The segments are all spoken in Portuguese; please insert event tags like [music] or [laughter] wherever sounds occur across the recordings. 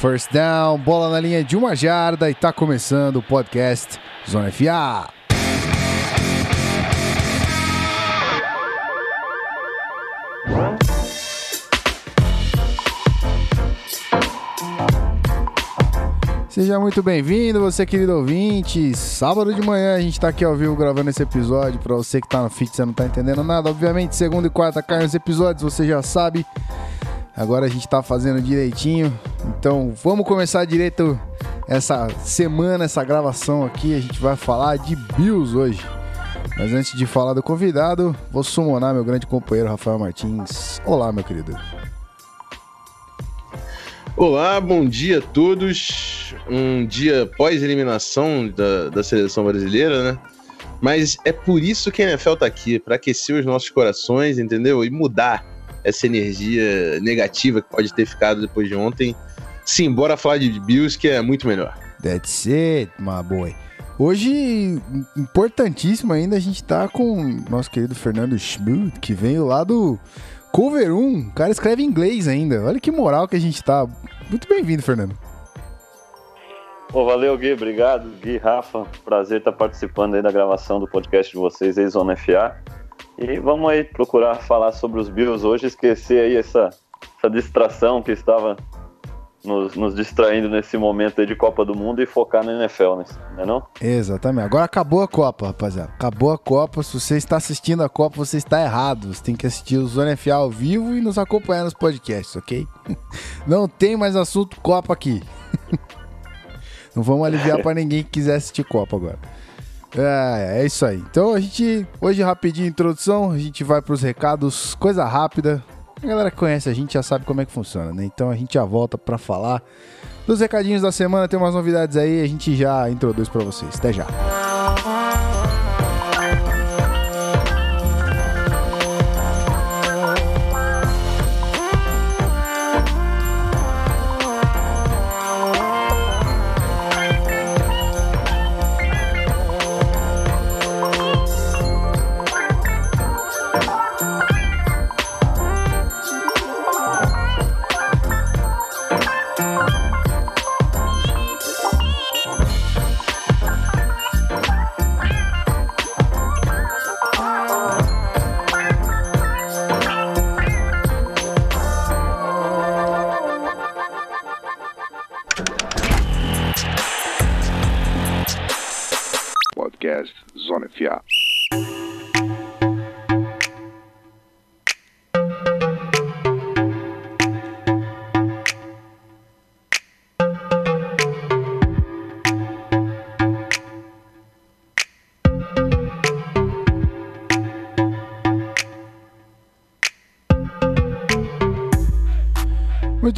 First down, bola na linha de uma jarda e tá começando o podcast Zona FA. Seja muito bem-vindo, você querido ouvinte. Sábado de manhã a gente tá aqui ao vivo gravando esse episódio. Pra você que tá no fit, você não tá entendendo nada. Obviamente, segunda e quarta caem os episódios, você já sabe. Agora a gente tá fazendo direitinho. Então vamos começar direito essa semana, essa gravação aqui. A gente vai falar de Bills hoje. Mas antes de falar do convidado, vou summonar meu grande companheiro Rafael Martins. Olá, meu querido. Olá, bom dia a todos. Um dia pós-eliminação da, da seleção brasileira, né? Mas é por isso que a NFL tá aqui, para aquecer os nossos corações, entendeu? E mudar essa energia negativa que pode ter ficado depois de ontem. Sim, bora falar de Bills, que é muito melhor. That's it, my boy. Hoje, importantíssimo ainda, a gente tá com nosso querido Fernando Schmidt, que veio lá do Cover 1. O cara escreve em inglês ainda. Olha que moral que a gente tá. Muito bem-vindo, Fernando. Pô, valeu, Gui. Obrigado, Gui, Rafa. Prazer estar participando aí da gravação do podcast de vocês aí, Zona FA. E vamos aí procurar falar sobre os Bills hoje, esquecer aí essa, essa distração que estava nos, nos, distraindo nesse momento de Copa do Mundo e focar na NFL, né? Não é não? Exatamente. Agora acabou a Copa, rapaziada. Acabou a Copa. Se você está assistindo a Copa, você está errado. Você tem que assistir o Zona FA ao vivo e nos acompanhar nos podcasts, ok? [laughs] Não tem mais assunto Copa aqui. [laughs] Não vamos aliviar para ninguém que quiser assistir Copa agora. É, é isso aí. Então a gente, hoje rapidinho introdução, a gente vai para os recados, coisa rápida. A galera que conhece a gente já sabe como é que funciona, né? Então a gente já volta para falar dos recadinhos da semana, tem umas novidades aí, a gente já introduz para vocês. Até já.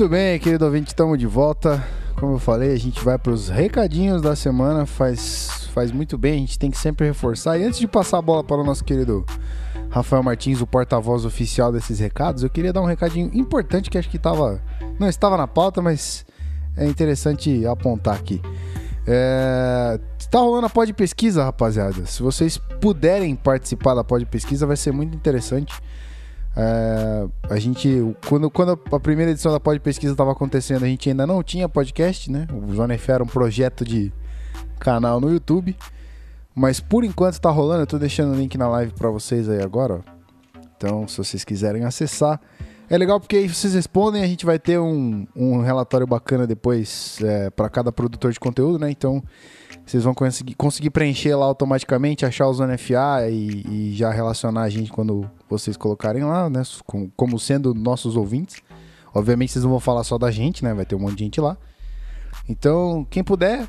Muito bem, querido ouvinte, estamos de volta. Como eu falei, a gente vai para os recadinhos da semana. Faz, faz muito bem, a gente tem que sempre reforçar. E antes de passar a bola para o nosso querido Rafael Martins, o porta-voz oficial desses recados, eu queria dar um recadinho importante que acho que tava, não estava na pauta, mas é interessante apontar aqui. É, tá rolando a pod pesquisa, rapaziada. Se vocês puderem participar da pod pesquisa, vai ser muito interessante. É, a gente, quando, quando a primeira edição da Pod Pesquisa estava acontecendo, a gente ainda não tinha podcast, né? O Zona F era um projeto de canal no YouTube. Mas por enquanto está rolando, eu estou deixando o link na live para vocês aí agora. Então, se vocês quiserem acessar, é legal porque aí vocês respondem, a gente vai ter um, um relatório bacana depois é, para cada produtor de conteúdo, né? Então, vocês vão conseguir, conseguir preencher lá automaticamente, achar o Zona FA e, e, já relacionar a gente quando vocês colocarem lá, né? Como, como sendo nossos ouvintes. Obviamente vocês não vão falar só da gente, né? Vai ter um monte de gente lá. Então, quem puder,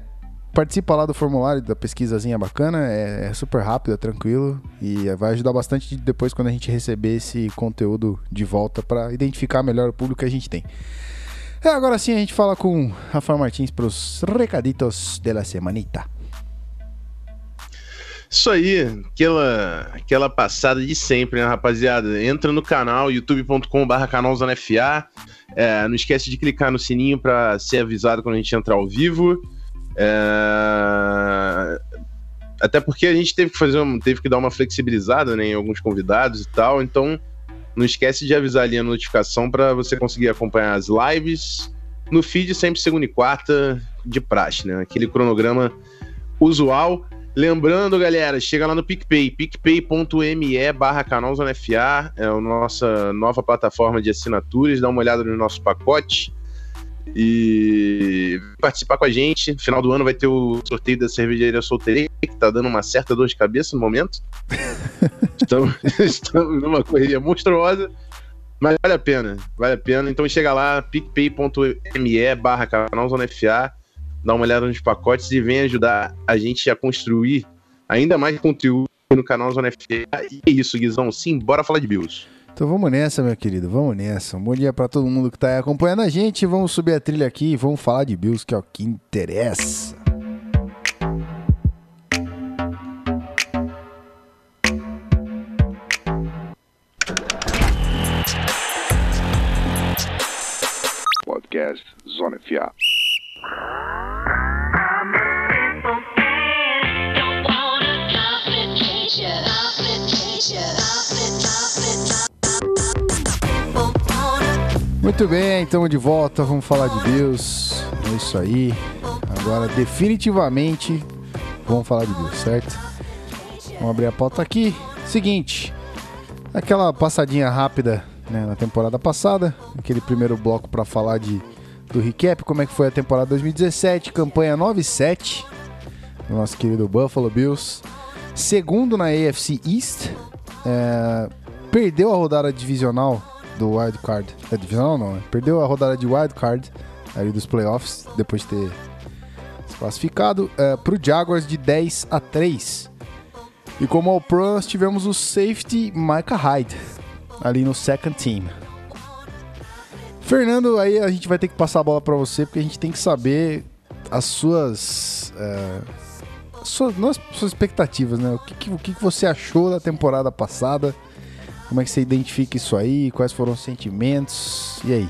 participa lá do formulário da pesquisazinha bacana. É, é super rápido, é tranquilo. E vai ajudar bastante depois quando a gente receber esse conteúdo de volta para identificar melhor o público que a gente tem. É, agora sim a gente fala com Rafael Martins para os recaditos da semanita. Isso aí, aquela, aquela passada de sempre, né, rapaziada? Entra no canal, youtube.com.br canalzonefa. É, não esquece de clicar no sininho para ser avisado quando a gente entrar ao vivo. É... Até porque a gente teve que fazer, teve que dar uma flexibilizada né, em alguns convidados e tal, então não esquece de avisar ali a notificação para você conseguir acompanhar as lives no feed sempre segunda e quarta de praxe, né? Aquele cronograma usual. Lembrando, galera, chega lá no PicPay, picpay.me barra canal Zona FA, é a nossa nova plataforma de assinaturas, dá uma olhada no nosso pacote e participar com a gente. No final do ano vai ter o sorteio da cervejaria solteira, que tá dando uma certa dor de cabeça no momento. [laughs] estamos, estamos numa correria monstruosa, mas vale a pena, vale a pena. Então chega lá, picpay.me barra canal Zona FA, dá uma olhada nos pacotes e vem ajudar a gente a construir ainda mais conteúdo no canal Zona FA. E é isso, Guizão. Sim, bora falar de Bills. Então vamos nessa, meu querido, vamos nessa. Um bom dia para todo mundo que tá aí acompanhando a gente. Vamos subir a trilha aqui e vamos falar de Bills, que é o que interessa. Podcast Zona FA. Muito bem, estamos de volta, vamos falar de Bills. É isso aí. Agora, definitivamente, vamos falar de Bills, certo? Vamos abrir a pauta aqui. Seguinte, aquela passadinha rápida né, na temporada passada, aquele primeiro bloco para falar de, do recap, como é que foi a temporada 2017, campanha 9-7 do nosso querido Buffalo Bills. Segundo na AFC East, é, perdeu a rodada divisional do Wild Card. É divisional não, né? Perdeu a rodada de Wild Card ali dos playoffs, depois de ter se classificado, é, pro Jaguars de 10 a 3. E como ao Pro, nós tivemos o safety Micah Hyde ali no second team. Fernando, aí a gente vai ter que passar a bola para você, porque a gente tem que saber as suas. é, suas não as suas expectativas, né? O que, que, o que você achou da temporada passada? Como é que você identifica isso aí? Quais foram os sentimentos? E aí?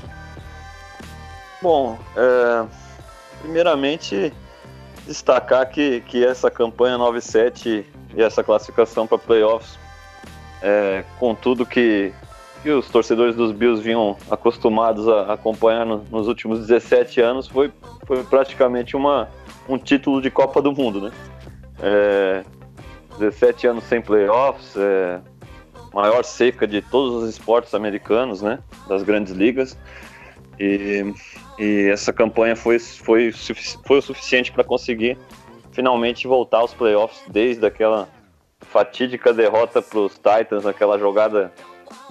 Bom, é, primeiramente destacar que, que essa campanha 9-7 e essa classificação para playoffs, é, com tudo que, que os torcedores dos Bills vinham acostumados a acompanhar no- nos últimos 17 anos, foi, foi praticamente uma, um título de Copa do Mundo, né? É, 17 anos sem playoffs, é, maior seca de todos os esportes americanos, né? Das grandes ligas. E, e essa campanha foi, foi, foi o suficiente para conseguir finalmente voltar aos playoffs desde aquela fatídica derrota para os Titans, aquela jogada,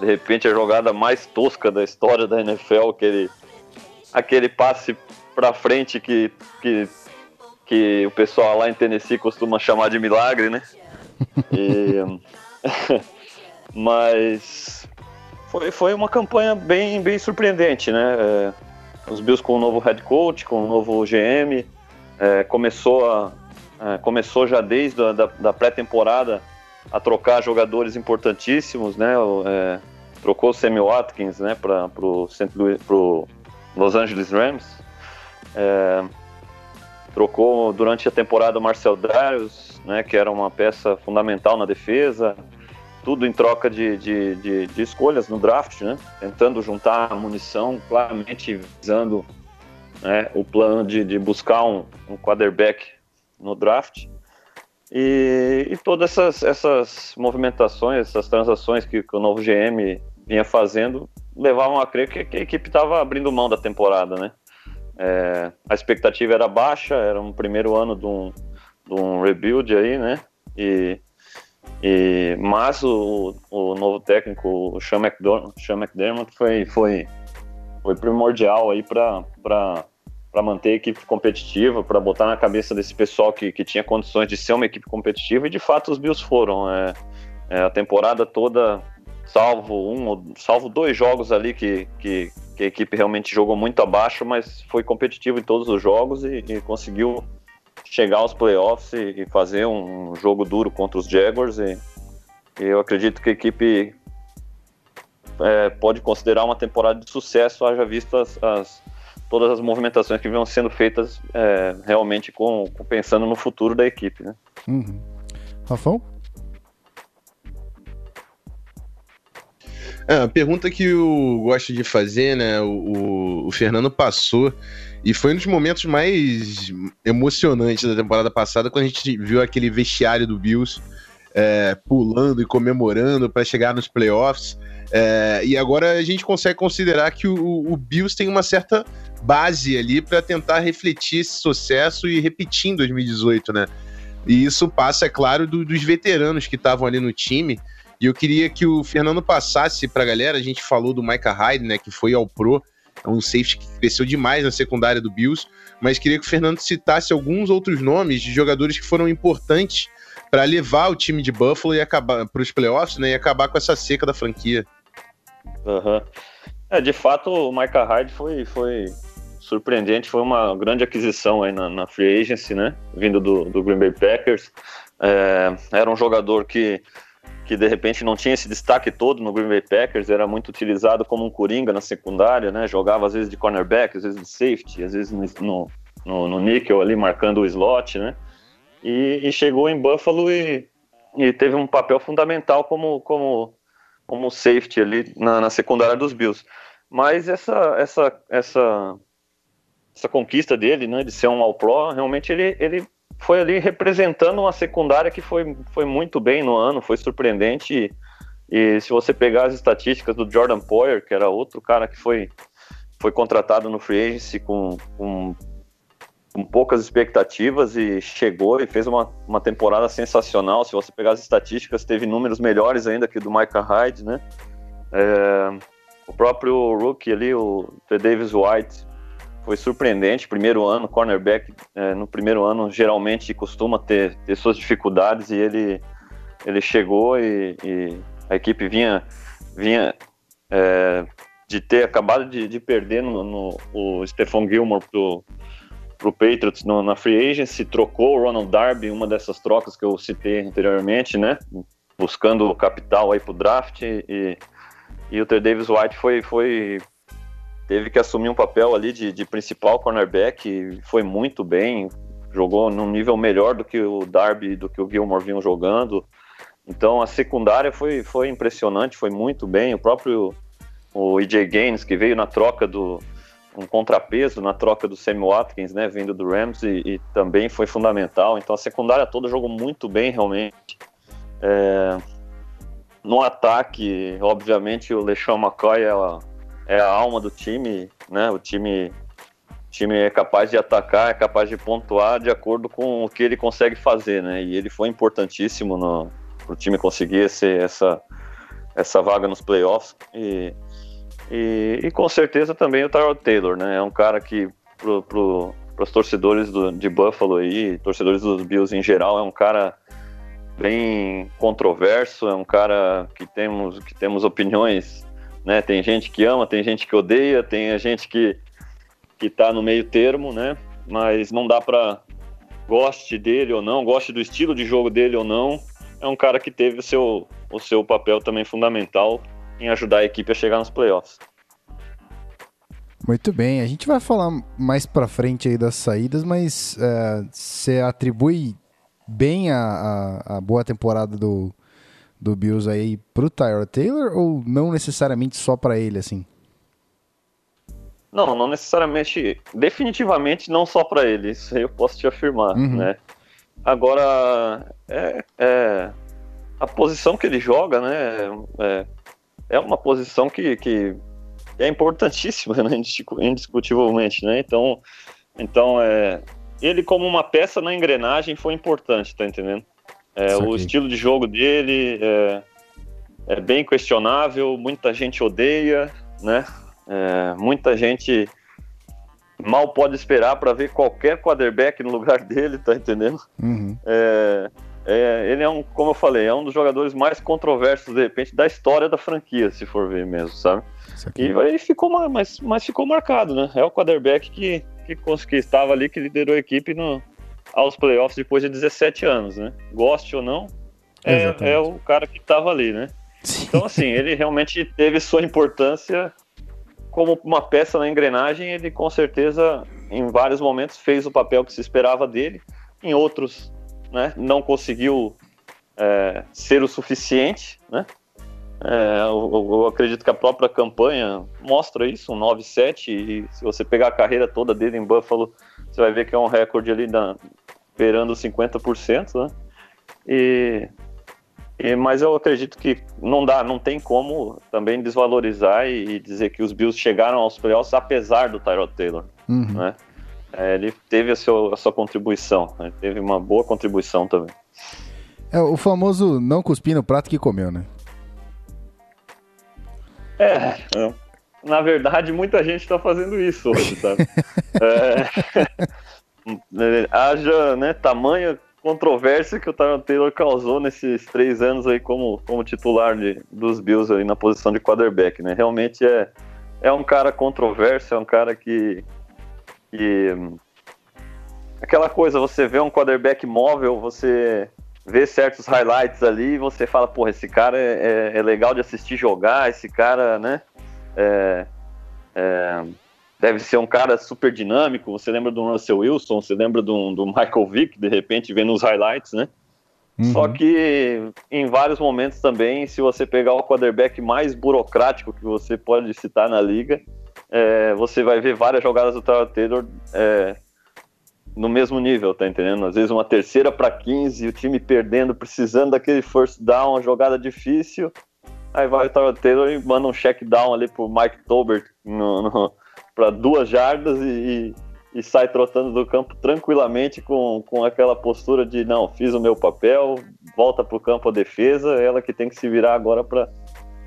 de repente a jogada mais tosca da história da NFL, aquele, aquele passe para frente que, que, que o pessoal lá em Tennessee costuma chamar de milagre, né? E, [laughs] mas foi, foi uma campanha bem, bem surpreendente, né? É, os Bills com um novo head coach, com um novo GM, é, começou, a, é, começou já desde a da, da pré-temporada a trocar jogadores importantíssimos, né? O, é, trocou o Sammy Watkins, né? Para o pro Los Angeles Rams. É, trocou durante a temporada o Marcel Darius, né? Que era uma peça fundamental na defesa tudo em troca de, de, de, de escolhas no draft, né? Tentando juntar a munição, claramente visando né, o plano de, de buscar um, um quarterback no draft. E, e todas essas, essas movimentações, essas transações que, que o novo GM vinha fazendo levavam a crer que, que a equipe estava abrindo mão da temporada, né? É, a expectativa era baixa, era um primeiro ano de um, de um rebuild aí, né? E e, mas o, o novo técnico, o Sean McDermott, Sean McDermott foi, foi, foi primordial aí para manter a equipe competitiva, para botar na cabeça desse pessoal que, que tinha condições de ser uma equipe competitiva, e de fato os Bills foram. É, é, a temporada toda, salvo um, salvo dois jogos ali que, que, que a equipe realmente jogou muito abaixo, mas foi competitivo em todos os jogos e, e conseguiu chegar aos playoffs e, e fazer um jogo duro contra os Jaguars. E, e eu acredito que a equipe é, pode considerar uma temporada de sucesso, haja visto as, as- todas as movimentações que vinham sendo feitas é, realmente com, com- pensando no futuro da equipe. Né? Uhum. Rafão? É, a pergunta que eu gosto de fazer, né? O, o, o Fernando passou e foi um dos momentos mais emocionantes da temporada passada quando a gente viu aquele vestiário do Bills é, pulando e comemorando para chegar nos playoffs. É, e agora a gente consegue considerar que o, o Bills tem uma certa base ali para tentar refletir esse sucesso e repetir em 2018, né? E isso passa, é claro, do, dos veteranos que estavam ali no time. E eu queria que o Fernando passasse para a galera. A gente falou do Micah Hyde, né, que foi ao Pro, é um safety que cresceu demais na secundária do Bills. Mas queria que o Fernando citasse alguns outros nomes de jogadores que foram importantes para levar o time de Buffalo e acabar para os playoffs, né, e acabar com essa seca da franquia. Uhum. É, de fato, o Micah Hyde foi, foi surpreendente, foi uma grande aquisição aí na, na free agency, né? Vindo do, do Green Bay Packers. É, era um jogador que, que de repente não tinha esse destaque todo no Green Bay Packers, era muito utilizado como um coringa na secundária, né? Jogava às vezes de cornerback, às vezes de safety, às vezes no, no, no nickel ali marcando o slot, né? E, e chegou em Buffalo e, e, teve um papel fundamental como, como, como safety ali na, na secundária dos Bills. Mas essa, essa, essa essa conquista dele, né, de ser um All-Pro, realmente ele, ele foi ali representando uma secundária que foi, foi muito bem no ano, foi surpreendente. E, e se você pegar as estatísticas do Jordan Poyer, que era outro cara que foi, foi contratado no Free Agency com, com, com poucas expectativas e chegou e fez uma, uma temporada sensacional. Se você pegar as estatísticas, teve números melhores ainda que do Micah Hyde, né? É, o próprio rookie ali, o The Davis White, foi surpreendente. Primeiro ano, cornerback, é, no primeiro ano, geralmente costuma ter, ter suas dificuldades e ele, ele chegou e, e a equipe vinha, vinha é, de ter acabado de, de perder no, no, o Stephon Gilmore pro, pro Patriots no, na free agency, trocou o Ronald Darby, uma dessas trocas que eu citei anteriormente, né? Buscando capital aí pro draft e, e o Ter Davis White foi, foi teve que assumir um papel ali de, de principal cornerback, foi muito bem, jogou num nível melhor do que o Darby, do que o Gilmore vinham jogando. Então a secundária foi, foi impressionante, foi muito bem. O próprio o EJ Gaines, que veio na troca do um contrapeso na troca do Sammy Watkins, né, vindo do Rams e, e também foi fundamental. Então a secundária toda jogou muito bem realmente. É, no ataque, obviamente o LeSean McCoy é é a alma do time, né? O time, time é capaz de atacar, é capaz de pontuar de acordo com o que ele consegue fazer, né? E ele foi importantíssimo para o time conseguir esse, essa, essa vaga nos playoffs. E, e, e, com certeza também o Tyrod Taylor, né? É um cara que pro, pro, para os torcedores do, de Buffalo e torcedores dos Bills em geral, é um cara bem controverso, é um cara que temos, que temos opiniões né? Tem gente que ama, tem gente que odeia, tem a gente que que tá no meio termo, né? Mas não dá para goste dele ou não, goste do estilo de jogo dele ou não, é um cara que teve o seu o seu papel também fundamental em ajudar a equipe a chegar nos playoffs. Muito bem, a gente vai falar mais para frente aí das saídas, mas uh, você atribui bem a, a, a boa temporada do, do Bills aí pro Tyrod Taylor ou não necessariamente só para ele, assim? Não, não necessariamente, definitivamente não só para ele, isso aí eu posso te afirmar, uhum. né? Agora, é, é, a posição que ele joga, né, é, é uma posição que, que é importantíssima, [laughs] né, indiscutivelmente, né? Então, então é, ele como uma peça na engrenagem foi importante, tá entendendo? É, o estilo de jogo dele é, é, bem questionável, muita gente odeia, né? É, muita gente mal pode esperar para ver qualquer quarterback no lugar [laughs] dele, tá entendendo? Uhum. É, é, ele é um, como eu falei, é um dos jogadores mais controversos, de repente, da história da franquia, se for ver mesmo, sabe? E aí ficou, mas, mas ficou marcado, né? É o quarterback que, que, que estava ali, que liderou a equipe no, aos playoffs depois de 17 anos, né? Goste ou não, é, é o cara que estava ali, né? Sim. Então, assim, ele realmente teve sua importância como uma peça na engrenagem. Ele, com certeza, em vários momentos, fez o papel que se esperava dele. Em outros, né, não conseguiu é, ser o suficiente, né? É, eu, eu- acredito que a própria campanha mostra isso, um 9-7, e se você pegar a carreira toda dele em Buffalo, você vai ver que é um recorde ali da, beirando 50%, né? E, e- mas eu acredito que não dá, não tem como também desvalorizar e, e dizer que os Bills chegaram aos playoffs apesar do Tyrod Taylor, Uhum. né? É, ele teve a, seu, a sua contribuição, né? teve uma boa contribuição também. É o famoso não cuspir no prato que comeu, né? É, é. Na verdade, muita gente está fazendo isso hoje, sabe? [laughs] É, [laughs] é, haja né, tamanha controvérsia que o Tyron Taylor causou nesses três anos aí como, como titular de, dos Bills aí na posição de quarterback, né? Realmente é, é um cara controverso, é um cara que, que aquela coisa, você vê um quarterback móvel, você vê certos highlights ali e você fala, porra, esse cara é, é- é legal de assistir jogar, esse cara, né? É- é, deve ser um cara super dinâmico. Você lembra do Russell Wilson, você lembra do, do Michael Vick, de repente, vendo os highlights, né? Uhum. Só que em vários momentos também, se você pegar o quarterback mais burocrático que você pode citar na liga, é, você vai ver várias jogadas do Tyler Taylor é, no mesmo nível, tá entendendo? Às vezes uma terceira para 15, o time perdendo, precisando daquele first down, uma jogada difícil. Aí vai o Tyler Taylor e manda um check down ali pro Mike Tolbert no, no, [laughs] para duas jardas e, e, e sai trotando do campo tranquilamente com, com aquela postura de não, fiz o meu papel, volta pro campo a defesa, ela que tem que se virar agora para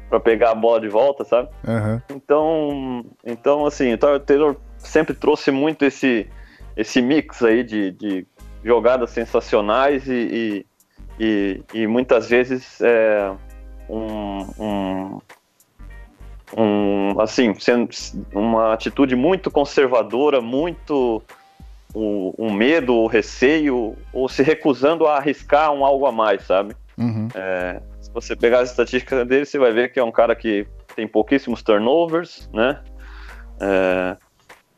para pegar a bola de volta, sabe? Aham. Então, então assim, o Tyler Taylor sempre trouxe muito esse, esse mix aí de, de jogadas sensacionais e, e, e, e muitas vezes é, um, um, um, assim, sendo uma atitude muito conservadora, muito o, um medo, o receio, ou se recusando a arriscar um algo a mais, sabe? Uhum. É, se você pegar as estatísticas dele, você vai ver que é um cara que tem pouquíssimos turnovers, né? É,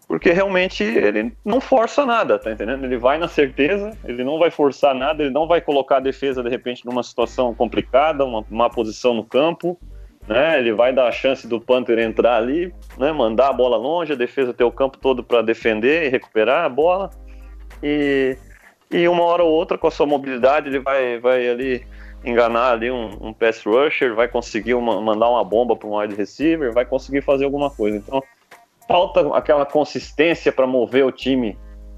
porque realmente ele não força nada, tá entendendo? Ele vai na certeza, ele não vai forçar nada, ele não vai colocar a defesa de repente numa situação complicada, uma, uma posição no campo, né? Ele vai dar a chance do Panther entrar ali, né? Mandar a bola longe, a defesa ter o campo todo para defender e recuperar a bola. E, e uma hora ou outra, com a sua mobilidade, ele vai, vai ali enganar ali um, um pass rusher, vai conseguir uma- mandar uma bomba para um wide receiver, vai conseguir fazer alguma coisa. Então, falta aquela consistência para mover o time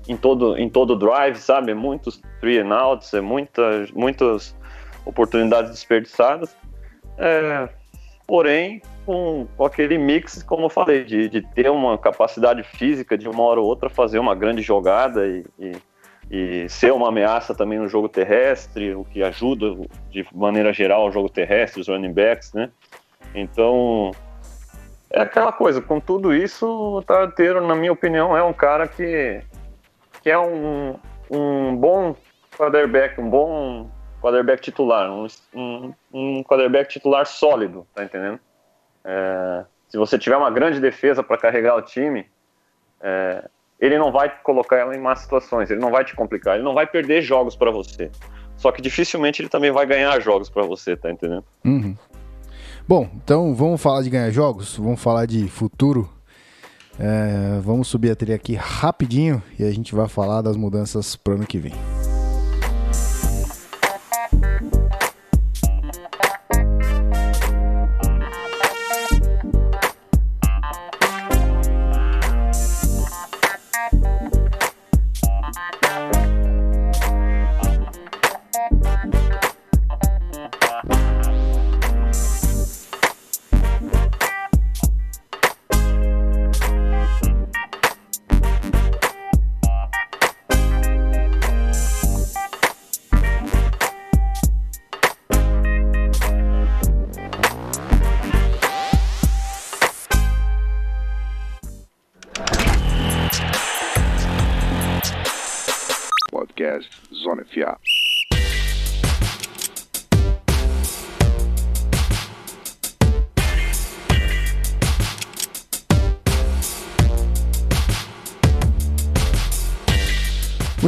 em todo em todo drive, sabe? Muitos three and outs, é muitas muitas oportunidades desperdiçadas. É, porém, com, com aquele mix, como eu falei, de, de ter uma capacidade física de uma hora ou outra fazer uma grande jogada e, e, e ser uma ameaça também no jogo terrestre, o que ajuda de maneira geral o jogo terrestre, os running backs, né? Então, é aquela coisa, com tudo isso, o Tarteiro, na minha opinião, é um cara que, que é um, um bom quarterback, um bom quarterback titular, um, um, um quarterback titular sólido, tá entendendo? É, se você tiver uma grande defesa para carregar o time, é, ele não vai colocar ela em más situações, ele não vai te complicar, ele não vai perder jogos para você. Só que dificilmente ele também vai ganhar jogos para você, tá entendendo? Uhum. Bom, então vamos falar de ganhar jogos, vamos falar de futuro. É, vamos subir a trilha aqui rapidinho e a gente vai falar das mudanças pro ano que vem.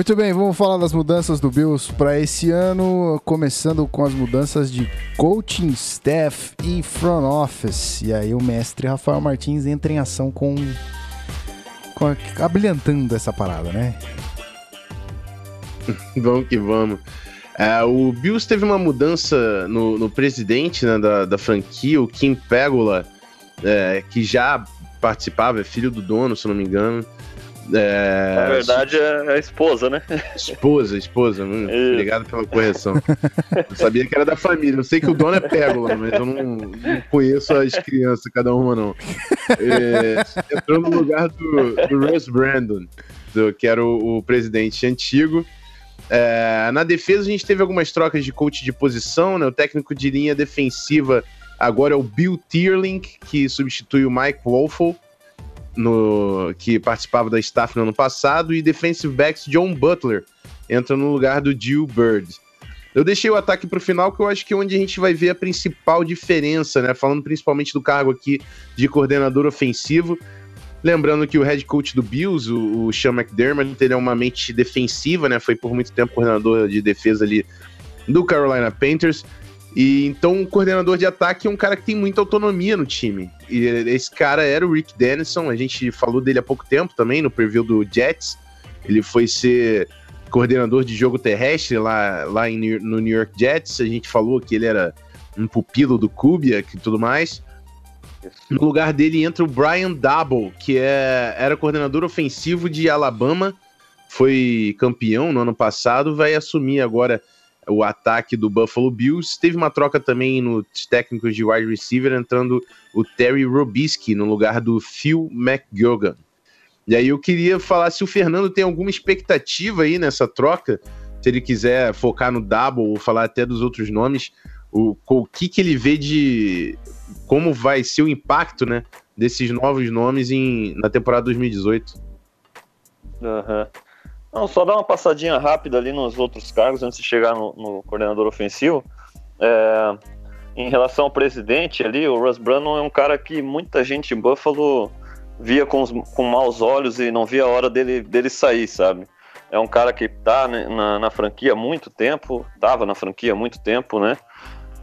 Muito bem, vamos falar das mudanças do Bills para esse ano, começando com as mudanças de coaching staff e front office. E aí o mestre Rafael Martins entra em ação com, com a- abrilhantando essa parada, né? [laughs] Vamos que vamos. É, o Bills teve uma mudança no, no presidente né, da, da franquia, o Kim Pegula, é, que já participava, é filho do dono, se não me engano. É, Na verdade, é a esposa, né? Esposa, esposa. [laughs] Isso. Obrigado pela correção. Eu sabia que era da família. Eu sei que o dono é Pégula, mas eu não, não conheço as crianças, cada uma não. É, entrou no lugar do, do Russ Brandon, do- que era o, o presidente antigo. É, na defesa, a gente teve algumas trocas de coach de posição, né? O técnico de linha defensiva agora é o Bill Tierlink, que substitui o Mike Wolfel, no, que participava da staff no ano passado, e defensive backs John Butler entra no lugar do Jill Bird. Eu deixei o ataque para o final, que eu acho que é onde a gente vai ver a principal diferença, né? Falando principalmente do cargo aqui de coordenador ofensivo. Lembrando que o head coach do Bills, o, o Sean McDermott, ele é uma mente defensiva, né? Foi por muito tempo coordenador de defesa ali do Carolina Panthers. E então o coordenador de ataque é um cara que tem muita autonomia no time. E esse cara era o Rick Dennison, a gente falou dele há pouco tempo também, no preview do Jets. Ele foi ser coordenador de jogo terrestre lá, lá em no New York Jets. A gente falou que ele era um pupilo do Kubiak e tudo mais. No lugar dele entra o Brian Double, que é, era coordenador ofensivo de Alabama, foi campeão no ano passado, vai assumir agora o ataque do Buffalo Bills. Teve uma troca também nos técnicos de wide receiver, entrando o Terry Robisky no lugar do Phil McGogan. E aí eu queria falar se o Fernando tem alguma expectativa aí nessa troca, se ele quiser focar no Double ou falar até dos outros nomes, o, o que, que ele vê de como vai ser o impacto, né, desses novos nomes em, na temporada 2018. Aham. Não, só dar uma passadinha rápida ali nos outros cargos antes de chegar no, no coordenador ofensivo. É, em relação ao presidente ali, o Russ Brandon é um cara que muita gente em Buffalo via com, os- com maus olhos e não via a hora dele, dele sair, sabe? É um cara que tá né, na, na franquia há muito tempo, tava na franquia há muito tempo, né?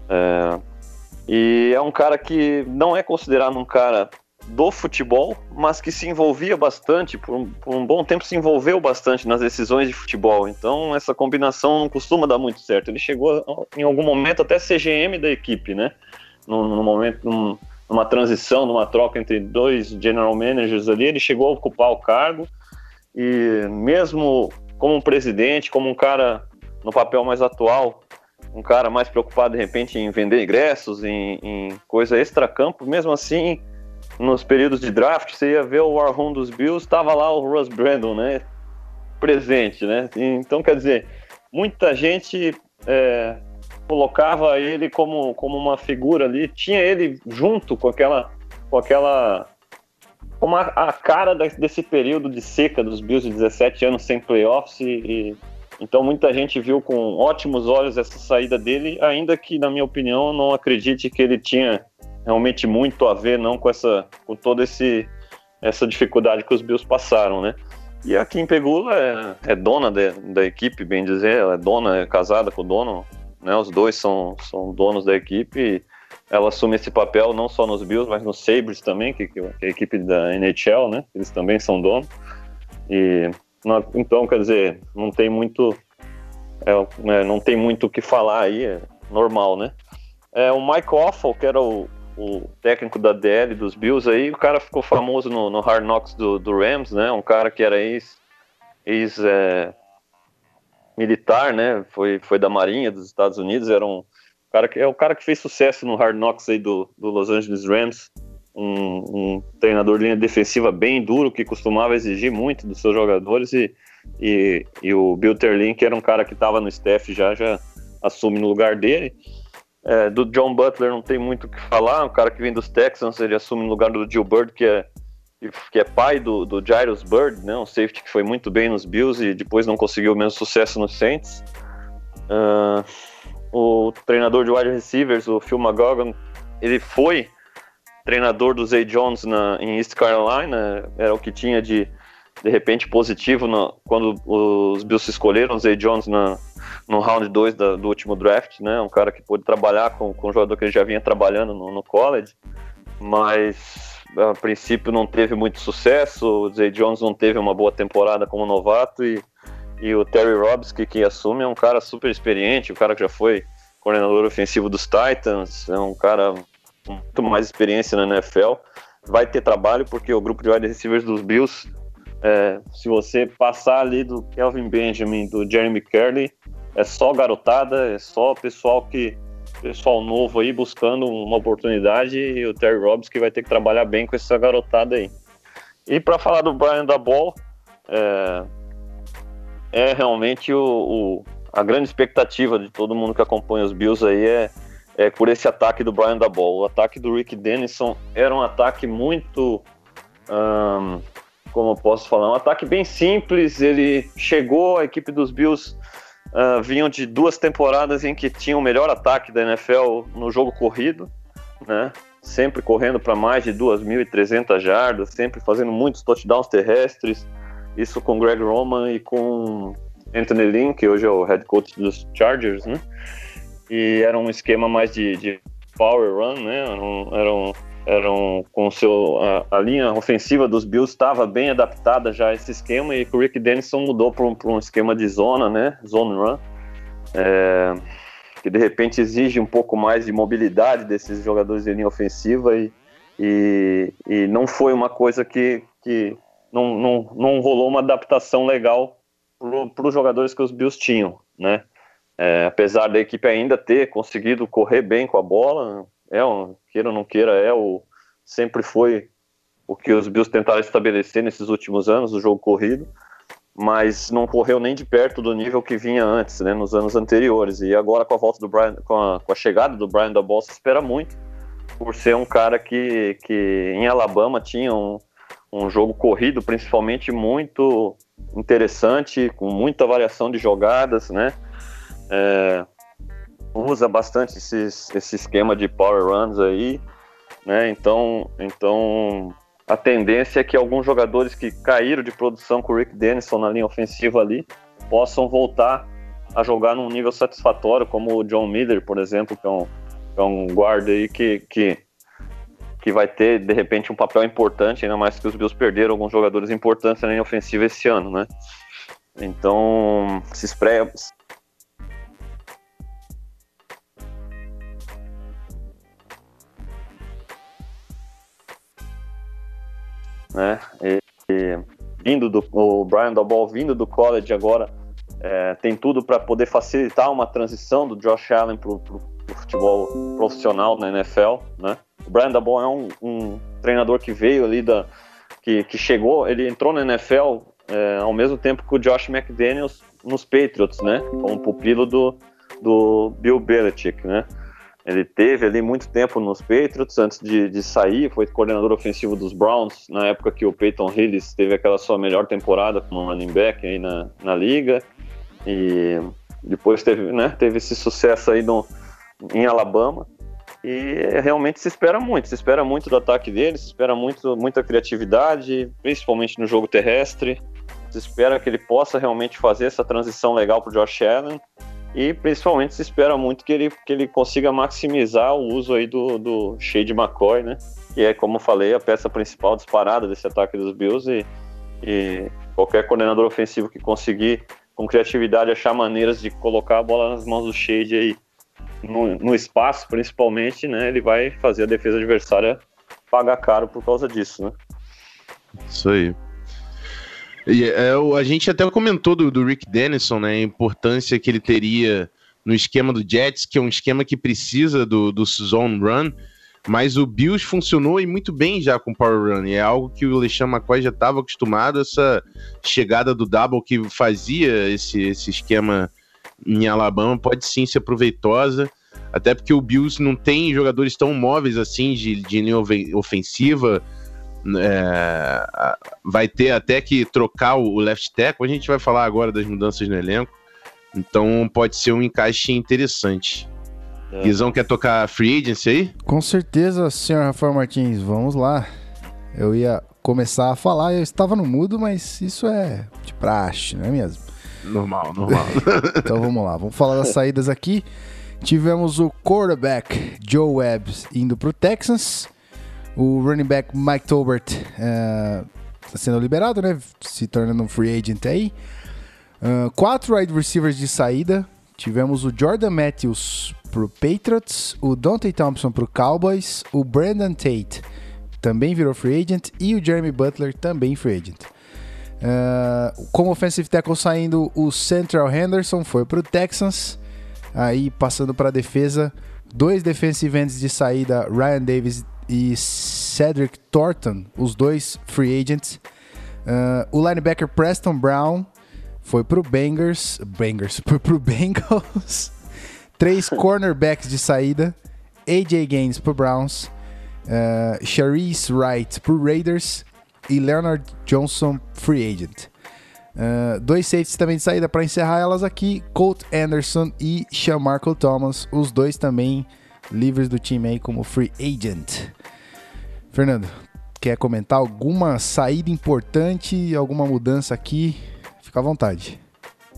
É, e é um cara que não é considerado um cara do futebol, mas que se envolvia bastante, por um, por um bom tempo se envolveu bastante nas decisões de futebol. Então essa combinação não costuma dar muito certo. Ele chegou em algum momento até ser GM da equipe, né? Num momento, num- numa transição, numa troca entre dois general managers ali, ele chegou a ocupar o cargo e mesmo como um presidente, como um cara no papel mais atual, um cara mais preocupado de repente em vender ingressos, em, em coisa extra-campo, mesmo assim nos períodos de draft, você ia ver o War Room dos Bills, estava lá o Russ Brandon, né? Presente, né? Então, quer dizer, muita gente é, colocava ele como, como uma figura ali, tinha ele junto com aquela. Com aquela como a, a cara desse período de seca dos Bills de 17 anos sem playoffs e, e- então muita gente viu com ótimos olhos essa saída dele, ainda que na minha opinião não acredite que ele tinha realmente muito a ver não com essa com toda esse essa dificuldade que os Bills passaram, né? E a Kim Pegula é, é dona de- da equipe, bem dizer, ela é dona, é casada com o dono, né? Os dois são, são donos da equipe. E ela assume esse papel não só nos Bills, mas nos Sabres também, que, que é a equipe da NHL, né? Eles também são donos. E na- então, quer dizer, não tem muito é, né, não tem muito o que falar aí, é normal, né? É, o Mike Offal, que era o, o técnico da DL dos Bills aí, o cara ficou famoso no, no Hard Knocks do, do Rams, né? Um cara que era ex, ex é, militar, né? Foi, foi da Marinha dos Estados Unidos, era um cara que é o cara que fez sucesso no Hard Knocks aí do, do Los Angeles Rams, um, um treinador de linha defensiva bem duro que costumava exigir muito dos seus jogadores e, e, e o Bill Terlin, que era um cara que estava no staff já, já assume no lugar dele. É, do John Butler não tem muito o que falar, um cara que vem dos Texans, ele assume no lugar do Jill Bird, que é, que é pai do, do Jairus Bird, né, um safety que foi muito bem nos Bills e depois não conseguiu o mesmo sucesso nos Saints. Ah, o treinador de wide receivers, o Phil McGogan, ele foi treinador do Zay Jones na, em East Carolina, era o que tinha de, de repente positivo no, quando os Bills escolheram o Zay Jones na, no round 2 do último draft, né? Um cara que pôde trabalhar com, com um jogador que ele já vinha trabalhando no, no college, mas a princípio não teve muito sucesso. O Zay Jones não teve uma boa temporada como novato e, e o Terry Robbins, que, que assume, é um cara super experiente, um cara que já foi coordenador ofensivo dos Titans, é um cara com muito mais experiência na NFL. Vai ter trabalho porque o grupo de wide receivers dos Bills, é, se você passar ali do Kelvin Benjamin, do Jeremy Curley, é só garotada, é só pessoal que pessoal novo aí buscando uma oportunidade e o Terry Robbins que vai ter que trabalhar bem com essa garotada aí. E para falar do Brian da Ball, é, é realmente o, o, a grande expectativa de todo mundo que acompanha os Bills aí é, é por esse ataque do Brian da Ball. O ataque do Rick Dennison era um ataque muito. Como eu posso falar? Um ataque bem simples. Ele chegou, a equipe dos Bills uh, vinham de duas temporadas em que tinha o melhor ataque da NFL no jogo corrido, né? Sempre correndo para mais de 2.300 jardas, sempre fazendo muitos touchdowns terrestres. Isso com Greg Roman e com Anthony Lynn, que hoje é o head coach dos Chargers, né? E era um esquema mais de, de power run, né? Eram, eram, eram com seu a, a, linha ofensiva dos Bills estava bem adaptada já a esse esquema e o Rick Dennison mudou para um, um, esquema de zona, né? Zone run, é, que de repente exige um pouco mais de mobilidade desses jogadores de linha ofensiva e, e, e não foi uma coisa que, que não, não, não rolou uma adaptação legal para os jogadores que os Bills tinham, né? É, apesar da equipe ainda ter conseguido correr bem com a bola, é um, queira ou não queira, é o sempre foi o que os Bills tentaram estabelecer nesses últimos anos, o jogo corrido, mas não correu nem de perto do nível que vinha antes, né, nos anos anteriores. E agora com a volta do Brian, com a, com a chegada do Brian da Bossa, espera muito por ser um cara que, que em Alabama tinha um, um jogo corrido, principalmente muito interessante, com muita variação de jogadas, né? É, usa bastante esses, esse esquema de power runs aí, né? Então, então a tendência é que alguns jogadores que caíram de produção com o Rick Dennison na linha ofensiva ali possam voltar a jogar num nível satisfatório, como o John Miller, por exemplo, que é um, que é um guarda aí que, que que vai ter, de repente, um papel importante, ainda mais que os Bills perderam alguns jogadores importantes na linha ofensiva esse ano, né? Então, se espera. Né? E, e, vindo do o Brian Dauball vindo do college agora é, tem tudo para poder facilitar uma transição do Josh Allen para o futebol profissional na NFL, né? O Brian Daboll é um, um, treinador que veio ali da. Que, que chegou, ele entrou na NFL é, ao mesmo tempo que o Josh McDaniels nos Patriots, né? Como pupilo do, do Bill Belichick, né? Ele teve ali muito tempo nos Patriots antes de, de sair, foi coordenador ofensivo dos Browns na época que o Peyton Hillis teve aquela sua melhor temporada como running back aí na, na liga. E depois teve, né, teve esse sucesso aí no, em Alabama. E realmente se espera muito, se espera muito do ataque dele, se espera muito, muita criatividade, principalmente no jogo terrestre. Se espera que ele possa realmente fazer essa transição legal para o Josh Allen e principalmente se espera muito que ele, que ele consiga maximizar o uso aí do, do Shade McCoy, né? Que é, como falei, a peça principal disparada desse ataque dos Bills e, e qualquer coordenador ofensivo que conseguir com criatividade achar maneiras de colocar a bola nas mãos do Shade aí no, no espaço, principalmente, né, ele vai fazer a defesa adversária pagar caro por causa disso, né? Isso aí. É, a gente até comentou do, do Rick Dennison, né? A importância que ele teria no esquema do Jets, que é um esquema que precisa do, do zone run, mas o Bills funcionou e muito bem já com Power Run. É algo que o Alexandre McCoy já estava acostumado, essa chegada do Double que fazia esse, esse esquema em Alabama pode sim ser proveitosa, até porque o Bills não tem jogadores tão móveis assim de, de linha ofensiva. É, vai ter até que trocar o left tackle. A gente vai falar agora das mudanças no elenco. Então pode ser um encaixe interessante. É. Guizão quer tocar free agency aí? Com certeza, senhor Rafael Martins. Vamos lá. Eu ia começar a falar. Eu estava no mudo, mas isso é de praxe, não é mesmo? Normal, normal. [laughs] Então vamos lá, vamos falar das saídas aqui. Tivemos o quarterback Joe Webb indo para o Texans. O running back Mike Tolbert está sendo liberado, né? Se tornando um free agent aí. Ah, quatro wide receivers de saída. Tivemos o Jordan Matthews pro Patriots, o Dante Thompson pro Cowboys, o Brandon Tate também virou free agent e o Jeremy Butler também free agent. Ah, como offensive tackle saindo, o Central Henderson foi pro Texans. Aí passando para defesa, dois defensive ends de saída, Ryan Davis e Cedric Thornton, os dois free agents. Ah, o linebacker Preston Brown foi pro Bengals, Bengals, [laughs] foi pro Bengals. Três cornerbacks de saída, AJ Gaines pro Browns, uh, Sharice Wright pro Raiders e Leonard Johnson free agent. Uh, dois safeties também de saída para encerrar elas aqui, Colt Anderson e Shamarco Thomas, os dois também livres do time aí como free agent. Fernando, quer comentar alguma saída importante, alguma mudança aqui? Fica à vontade.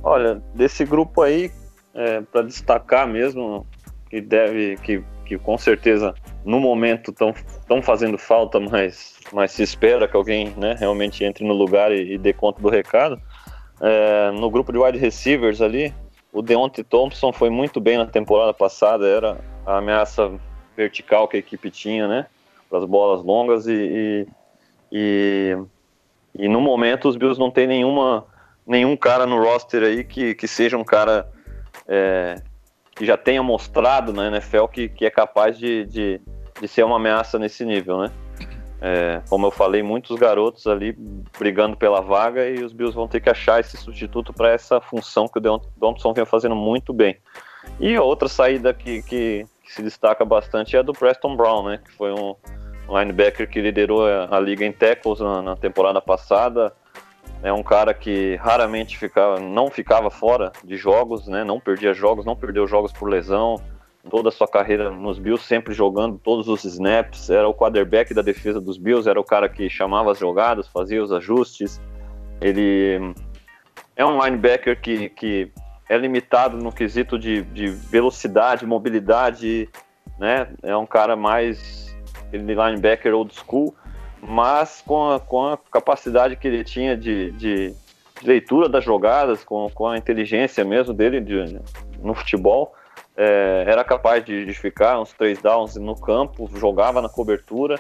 Olha, desse grupo aí, é, para destacar mesmo, que deve, que, que com certeza no momento estão fazendo falta, mas, mas se espera que alguém né, realmente entre no lugar e, e dê conta do recado. É, no grupo de wide receivers ali, o Deontay Thompson foi muito bem na temporada passada, era a ameaça vertical que a equipe tinha, né? Para as bolas longas e, e, e, no momento os Bills não tem nenhuma, nenhum cara no roster aí que, que seja um cara é, que já tenha mostrado na NFL que, que é capaz de, de, de ser uma ameaça nesse nível, né? É, como eu falei, muitos garotos ali brigando pela vaga e os Bills vão ter que achar esse substituto para essa função que o Thompson vem fazendo muito bem. E outra saída que, que, que se destaca bastante é a do Preston Brown, né? Que foi um linebacker que liderou a, a liga em tackles na, na temporada passada. É um cara que raramente ficava, não ficava fora de jogos, né? Não perdia jogos, não perdeu jogos por lesão. Toda a sua carreira nos Bills, sempre jogando todos os snaps. Era o quarterback da defesa dos Bills, era o cara que chamava as jogadas, fazia os ajustes. Ele é um linebacker que, que é limitado no quesito de, de velocidade, mobilidade, né? É um cara mais ele linebacker old school, mas com a, com a capacidade que ele tinha de, de, de leitura das jogadas, com, com a inteligência mesmo dele de, no futebol, é, era capaz de, de ficar uns três downs no campo, jogava na cobertura.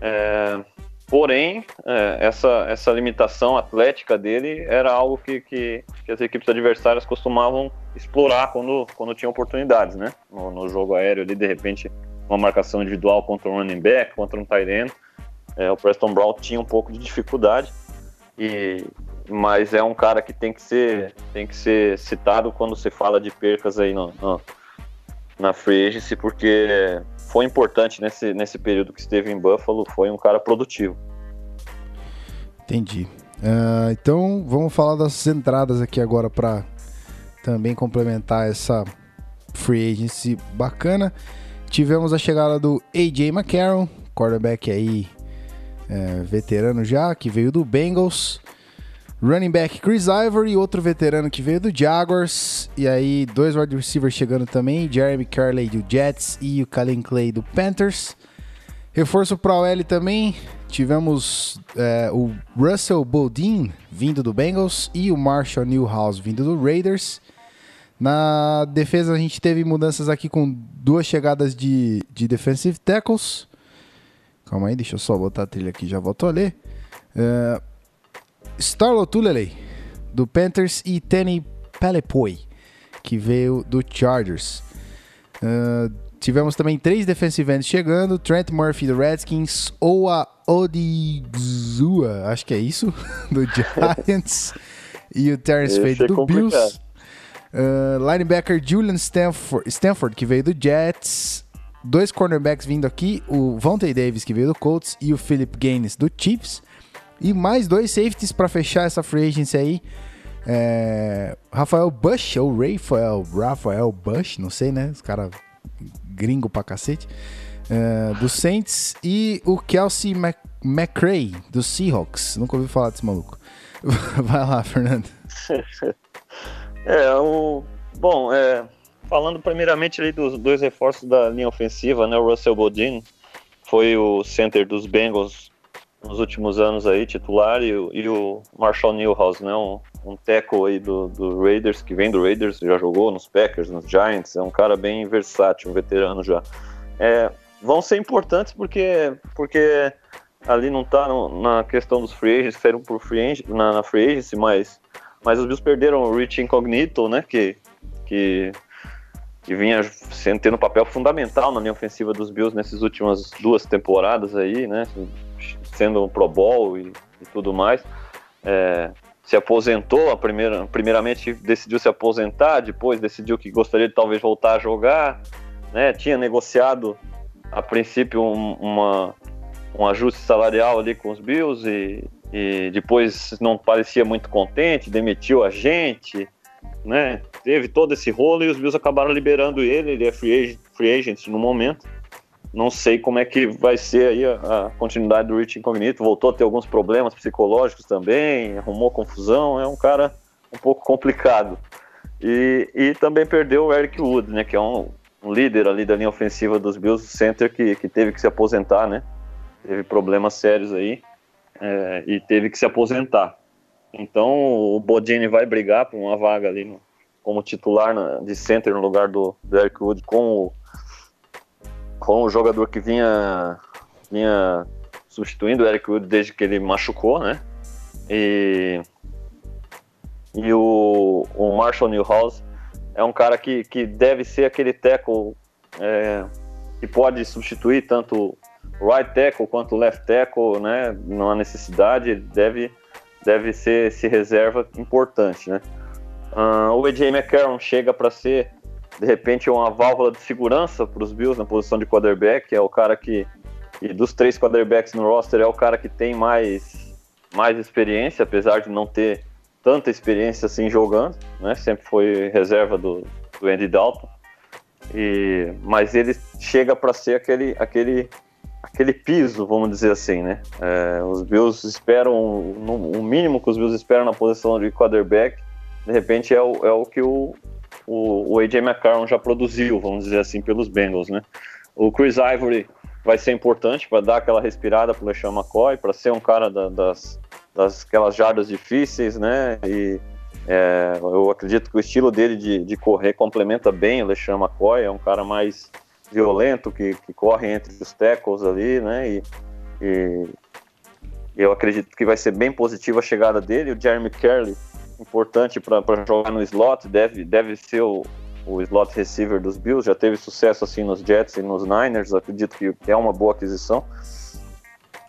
É, porém, é, essa, essa limitação atlética dele era algo que, que, que as equipes adversárias costumavam explorar quando, quando tinham oportunidades, né? No, no jogo aéreo ali, de repente, uma marcação individual contra um running back, contra um tight end. É, o Preston Brown tinha um pouco de dificuldade, e, mas é um cara que tem que ser, tem que ser citado quando se fala de percas aí no, no- na free agency, porque foi importante nesse, nesse período que esteve em Buffalo, foi um cara produtivo. Entendi. Ah, então vamos falar das entradas aqui agora para também complementar essa free agency bacana. Tivemos a chegada do AJ McCarron, quarterback aí é, veterano já, que veio do Bengals. Running back Chris Ivory, outro veterano que veio do Jaguars. E aí, dois wide receivers chegando também: Jeremy Carley do Jets e o Kalen Clay do Panthers. Reforço para o L também. Tivemos é, o Russell Bodine vindo do Bengals e o Marshall Newhouse vindo do Raiders. Na defesa, a gente teve mudanças aqui com duas chegadas de, de defensive tackles. Calma aí, deixa eu só botar a trilha aqui, já volto a ler. É, Starlo Tulele, do Panthers, e Tenny Palepoy, que veio do Chargers. Ah, tivemos também três defensive ends chegando: Trent Murphy do Redskins, Oa Odigzua, acho que é isso, [laughs] do Giants, e o Terrence Esse Fade é do complicado. Bills. Ah, linebacker Julian Stanford, Stanford, que veio do Jets. Dois cornerbacks vindo aqui: o Vontae Davis, que veio do Colts, e o Philip Gaines do Chiefs. E mais dois safeties para fechar essa free agency aí. É, Rafael Bush, ou Rafael, Rafael Bush, não sei, né? Os caras gringo pra cacete. É, do Saints. E o Kelsey Mac- McCray, do Seahawks. Nunca ouvi falar desse maluco. [laughs] Vai lá, Fernando. [laughs] É, o. Bom, é, falando primeiramente ali dos dois reforços da linha ofensiva, né? O Russell Bodin foi o center dos Bengals nos últimos anos aí, titular, e, e o Marshall Newhouse, né? Um, um tackle aí do, do Raiders, que vem do Raiders, já jogou nos Packers, nos Giants, é um cara bem versátil, um veterano já. É, vão ser importantes porque, porque ali não tá no- na questão dos free agents, saíram por free agent, na, na free agency, mas, mas os Bills perderam o Rich Incognito, né? Que, que, que vinha sendo, tendo um papel fundamental na linha ofensiva dos Bills nessas últimas duas temporadas aí, né? Sendo um Pro Bowl e, e tudo mais. É, se aposentou, a primeira, primeiramente decidiu se aposentar, depois decidiu que gostaria de talvez voltar a jogar, né? Tinha negociado a princípio um, uma, um ajuste salarial ali com os Bills e, e depois não parecia muito contente, demitiu a gente, né? Teve todo esse rolo e os Bills acabaram liberando ele, ele é free agent, free agent no momento. Não sei como é que vai ser aí a, a continuidade do Rich Incognito. Voltou a ter alguns problemas psicológicos também, arrumou confusão. É um cara um pouco complicado. E, e também perdeu o Eric Wood, né? Que é um, um líder ali da linha ofensiva dos Bills, center que, que teve que se aposentar, né? Teve problemas sérios aí é, e teve que se aposentar. Então o Bodini vai brigar por uma vaga ali no- como titular na- de center no lugar do, do Eric Wood com o, com o jogador que vinha, vinha substituindo o Eric Wood desde que ele machucou, né? E, e o, o Marshall Newhouse é um cara que, que deve ser aquele tackle é, que pode substituir tanto right tackle quanto left tackle, né? Não há necessidade, deve, deve ser esse reserva importante, né? Ah, o AJ McCarron chega para ser de repente uma válvula de segurança para os Bills na posição de quarterback, é o cara que e dos três quarterbacks no roster é o cara que tem mais mais experiência, apesar de não ter tanta experiência assim jogando, né? Sempre foi reserva do, do Andy Dalton. E mas ele chega para ser aquele aquele aquele piso, vamos dizer assim, né? É, os Bills esperam o mínimo que os Bills esperam na posição de quarterback, de repente é o, é o que o, o, o AJ McCarron já produziu, vamos dizer assim, pelos Bengals, né? O Chris Ivory vai ser importante para dar aquela respirada para o LeSean McCoy, para ser um cara da- das, das aquelas jardas difíceis, né? E é, eu acredito que o estilo dele de, de correr complementa bem o LeSean McCoy, é um cara mais violento, que, que corre entre os tackles ali, né? E, e eu acredito que vai ser bem positiva a chegada dele. O Jeremy Kerley, importante para jogar no slot, deve, deve ser o, o slot receiver dos Bills, já teve sucesso assim nos Jets e nos Niners, acredito que é uma boa aquisição.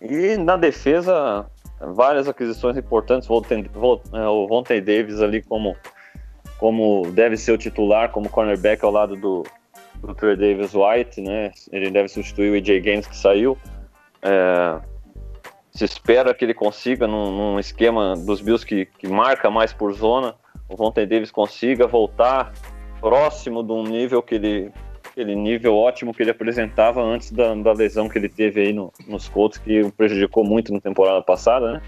E na defesa, várias aquisições importantes, Volten- Vol- é, o Vontae Davis ali como, como deve ser o titular, como cornerback ao lado do, do Davis White, né? Ele deve substituir o AJ Gaines que saiu. É, se espera que ele consiga, num, num esquema dos Bills que, que marca mais por zona, o Vontae Davis consiga voltar próximo de um nível que ele aquele nível ótimo que ele apresentava antes da, da lesão que ele teve aí no- nos Colts, que o prejudicou muito na temporada passada, né?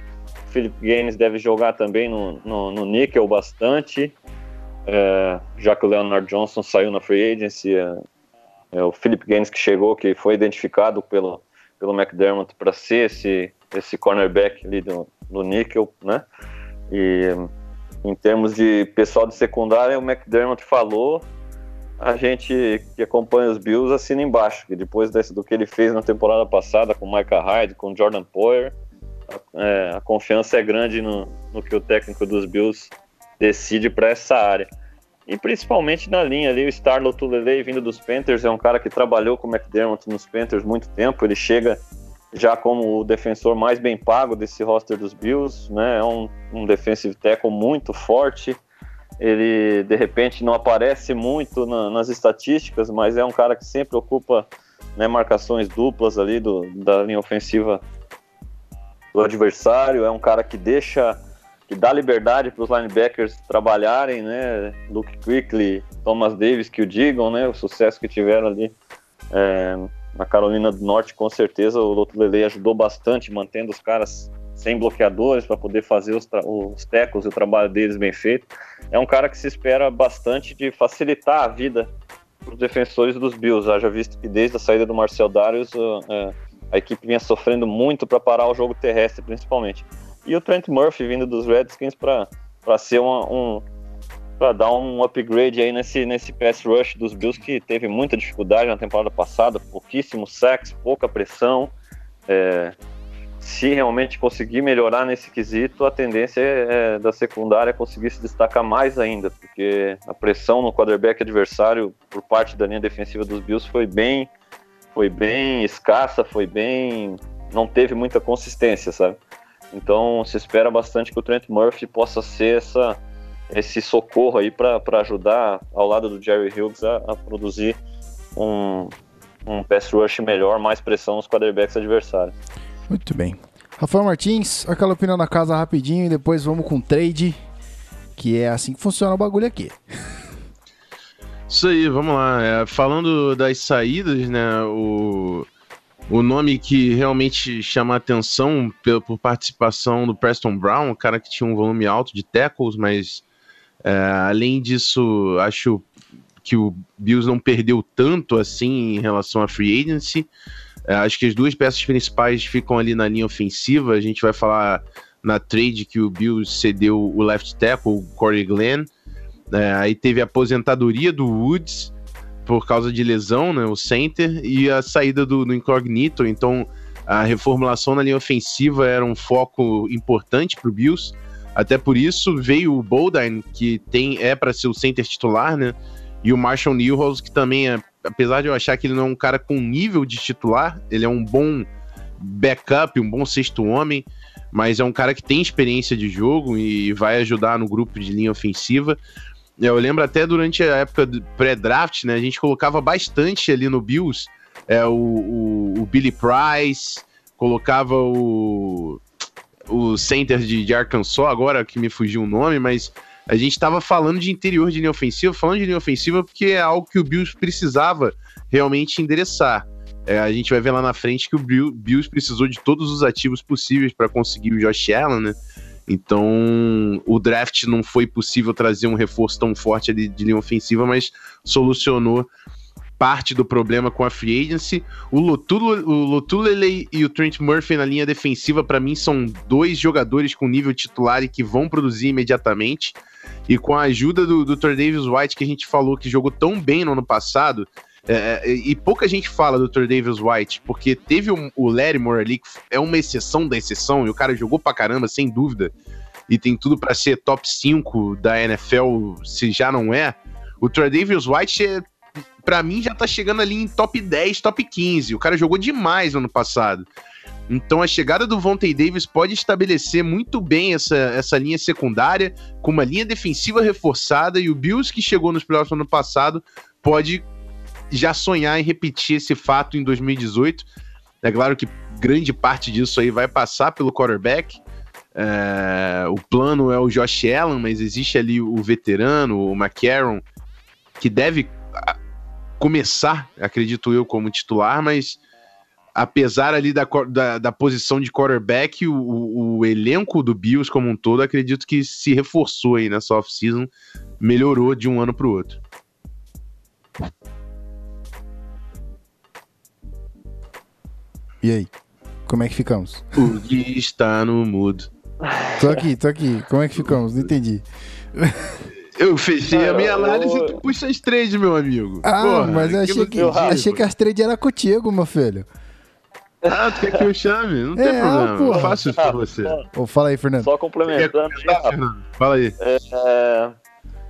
Philip Gaines deve jogar também no, no, no níquel bastante, é, já que o Leonard Johnson saiu na free agency, é, é o Philip Gaines que chegou, que foi identificado pelo, pelo McDermott para ser esse, esse cornerback ali do, do níquel, né? E em termos de pessoal de secundária, o McDermott falou, a gente que acompanha os Bills assina embaixo, que depois desse, do que ele fez na temporada passada com o Micah Hyde, com o Jordan Poyer, a, é, a confiança é grande no, no que o técnico dos Bills decide para essa área. E principalmente na linha ali, o Starlo Tulele vindo dos Panthers, é um cara que trabalhou com o McDermott nos Panthers muito tempo, ele chega já como o defensor mais bem pago desse roster dos Bills, né? É um, um defensive tackle muito forte. Ele de repente não aparece muito na- nas estatísticas, mas é um cara que sempre ocupa né, marcações duplas ali do, da linha ofensiva do adversário. É um cara que deixa, que dá liberdade para os linebackers trabalharem, né? Luke Quickly, Thomas Davis que o digam, né? O sucesso que tiveram ali é, na Carolina do Norte, com certeza o Lotulele ajudou bastante, mantendo os caras sem bloqueadores para poder fazer os, os tecos e o trabalho deles bem feito. É um cara que se espera bastante de facilitar a vida para os defensores dos Bills. Já visto que desde a saída do Marcel Darius uh, uh, a equipe vinha sofrendo muito para parar o jogo terrestre, principalmente. E o Trent Murphy vindo dos Redskins para ser uma, um para dar um upgrade aí nesse, nesse pass rush dos Bills que teve muita dificuldade na temporada passada, pouquíssimo sacks, pouca pressão. É, se realmente conseguir melhorar nesse quesito, a tendência é, é, da secundária conseguir se destacar mais ainda, porque a pressão no quarterback adversário por parte da linha defensiva dos Bills foi bem, foi bem escassa, foi bem, não teve muita consistência, sabe? Então se espera bastante que o Trent Murphy possa ser essa esse socorro aí para ajudar ao lado do Jerry Hughes a, a produzir um, um pass rush melhor, mais pressão nos quarterbacks adversários. Muito bem. Rafael Martins, aquela opinião da casa rapidinho e depois vamos com trade, que é assim que funciona o bagulho aqui. Isso aí, vamos lá. É, falando das saídas, né? O, o nome que realmente chama a atenção por, por participação do Preston Brown, o cara que tinha um volume alto de tackles, mas é, além disso, acho que o Bills não perdeu tanto assim em relação à free agency. É, acho que as duas peças principais ficam ali na linha ofensiva. A gente vai falar na trade que o Bills cedeu o left tackle, o Corey Glenn. É, aí teve a aposentadoria do Woods por causa de lesão, né, o center, e a saída do, do Incognito. Então, a reformulação na linha ofensiva era um foco importante para o Bills. Até por isso veio o Boldine, que tem é para ser o center titular, né? E o Marshall Newhouse, que também é apesar de eu achar que ele não é um cara com nível de titular, ele é um bom backup, um bom sexto homem, mas é um cara que tem experiência de jogo e vai ajudar no grupo de linha ofensiva. Eu lembro até durante a época pré-draft, né? A gente colocava bastante ali no Bills é, o, o, o Billy Price, colocava o, o center de, de Arkansas, agora que me fugiu o nome, mas a gente estava falando de interior de linha ofensiva, falando de linha ofensiva porque é algo que o Bills precisava realmente endereçar. É, a gente vai ver lá na frente que o Bills precisou de todos os ativos possíveis para conseguir o Josh Allen, né? Então, o draft não foi possível trazer um reforço tão forte ali de linha ofensiva, mas solucionou parte do problema com a free agency. O Lotulele e o Trent Murphy na linha defensiva, para mim, são dois jogadores com nível titular e que vão produzir imediatamente. E com a ajuda do, do Davis White, que a gente falou que jogou tão bem no ano passado, é, é e pouca gente fala do Thor Davis White, porque teve o, o Moore ali, que é uma exceção da exceção, e o cara jogou pra caramba, sem dúvida, e tem tudo para ser top 5 da NFL, se já não é. O Thor Davis White, é, para mim, já tá chegando ali em top 10, top 15. O cara jogou demais no ano passado. Então a chegada do Vontae Davis pode estabelecer muito bem essa, essa linha secundária, com uma linha defensiva reforçada, e o Bills que chegou nos playoffs no ano passado pode já sonhar em repetir esse fato em 2018. É claro que grande parte disso aí vai passar pelo quarterback. É, o plano é o Josh Allen, mas existe ali o veterano, o McCarron, que deve começar, acredito eu, como titular, mas apesar ali da, da, da posição de quarterback, o, o, elenco do Bills como um todo, acredito que se reforçou aí nessa off-season, melhorou de um ano para o outro. E aí? Como é que ficamos? O Gui está no mudo. Tô aqui, tô aqui. Como é que ficamos? Não entendi. Eu fechei a minha análise e tu puxa as trades, meu amigo. Ah, Porra, mas eu achei que, achei que as trades eram contigo, meu filho. Ah, tu quer que eu chame? Não tem é, problema. Porra. Eu faço isso pra você. Oh, fala aí, Fernando. Só complementando. Fala aí. É, é,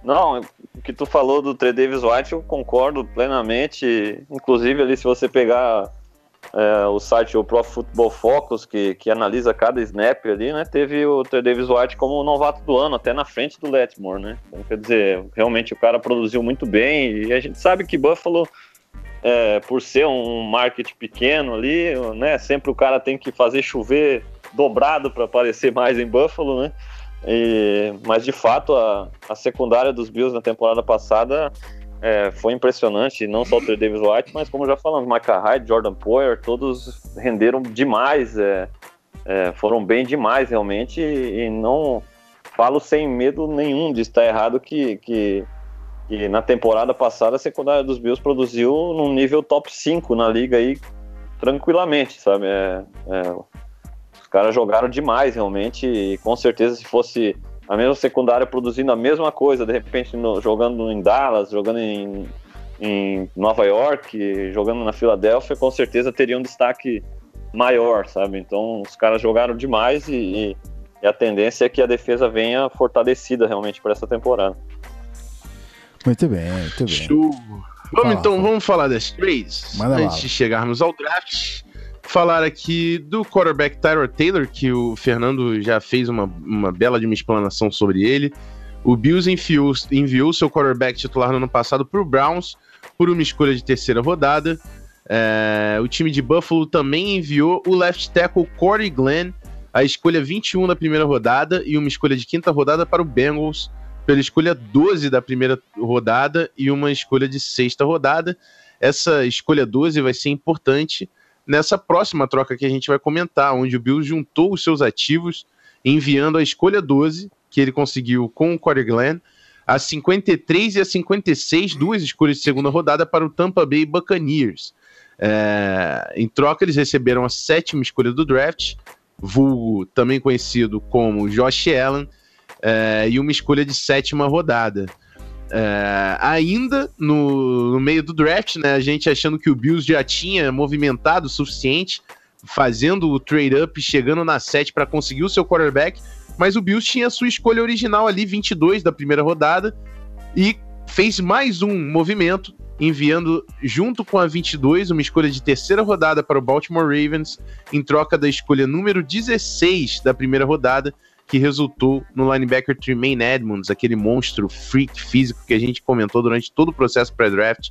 não, o que tu falou do Trey Davis White, eu concordo plenamente. Inclusive, ali, se você pegar é, o site o Pro Football Focus, que, que analisa cada snap ali, né? Teve o Trey Davis White como novato do ano, até na frente do Letmore, né? Então, quer dizer, realmente o cara produziu muito bem e a gente sabe que Buffalo é, por ser um market pequeno ali, né? Sempre o cara tem que fazer chover dobrado para aparecer mais em Buffalo, né? E, mas de fato a, a secundária dos Bills na temporada passada é, foi impressionante, não só o Trey Davis White, mas como já falamos, Micah Hyde, Jordan Poyer, todos renderam demais, é, é, foram bem demais realmente, e, e não falo sem medo nenhum de estar errado que, que, que na temporada passada a secundária dos Bills produziu num nível top 5 na liga aí tranquilamente, sabe? É, é, os caras jogaram demais realmente e com certeza se fosse a mesma secundária produzindo a mesma coisa, de repente no, jogando em Dallas, jogando em, em Nova York, jogando na Filadélfia, com certeza teria um destaque maior, sabe? Então os caras jogaram demais e, e, e a tendência é que a defesa venha fortalecida realmente para essa temporada. Muito bem, muito bem. Show. Vamos Fala, então, fala. vamos falar das trades. Manda antes bala. de chegarmos ao draft. Falar aqui do quarterback Tyrod Taylor, que o Fernando já fez uma, uma bela de uma explanação sobre ele. O Bills enfiou, enviou seu quarterback titular no ano passado para o Browns por uma escolha de terceira rodada. É, o time de Buffalo também enviou o left tackle Corey Glenn, a escolha 21 da primeira rodada e uma escolha de quinta rodada para o Bengals pela escolha 12 da primeira rodada e uma escolha de sexta rodada. Essa escolha 12 vai ser importante nessa próxima troca que a gente vai comentar, onde o Bills juntou os seus ativos, enviando a escolha 12, que ele conseguiu com o Corey Glenn, a 53 e a 56, duas escolhas de segunda rodada para o Tampa Bay Buccaneers. É, em troca, eles receberam a sétima escolha do draft, vulgo também conhecido como Josh Allen, é, e uma escolha de sétima rodada. É, ainda no, no meio do draft, né, a gente achando que o Bills já tinha movimentado o suficiente, fazendo o trade-up, chegando na 7 para conseguir o seu quarterback, mas o Bills tinha a sua escolha original ali, 22 da primeira rodada, e fez mais um movimento, enviando junto com a 22 uma escolha de terceira rodada para o Baltimore Ravens, em troca da escolha número 16 da primeira rodada, que resultou no linebacker Tremaine Edmonds, aquele monstro freak físico que a gente comentou durante todo o processo pré-draft.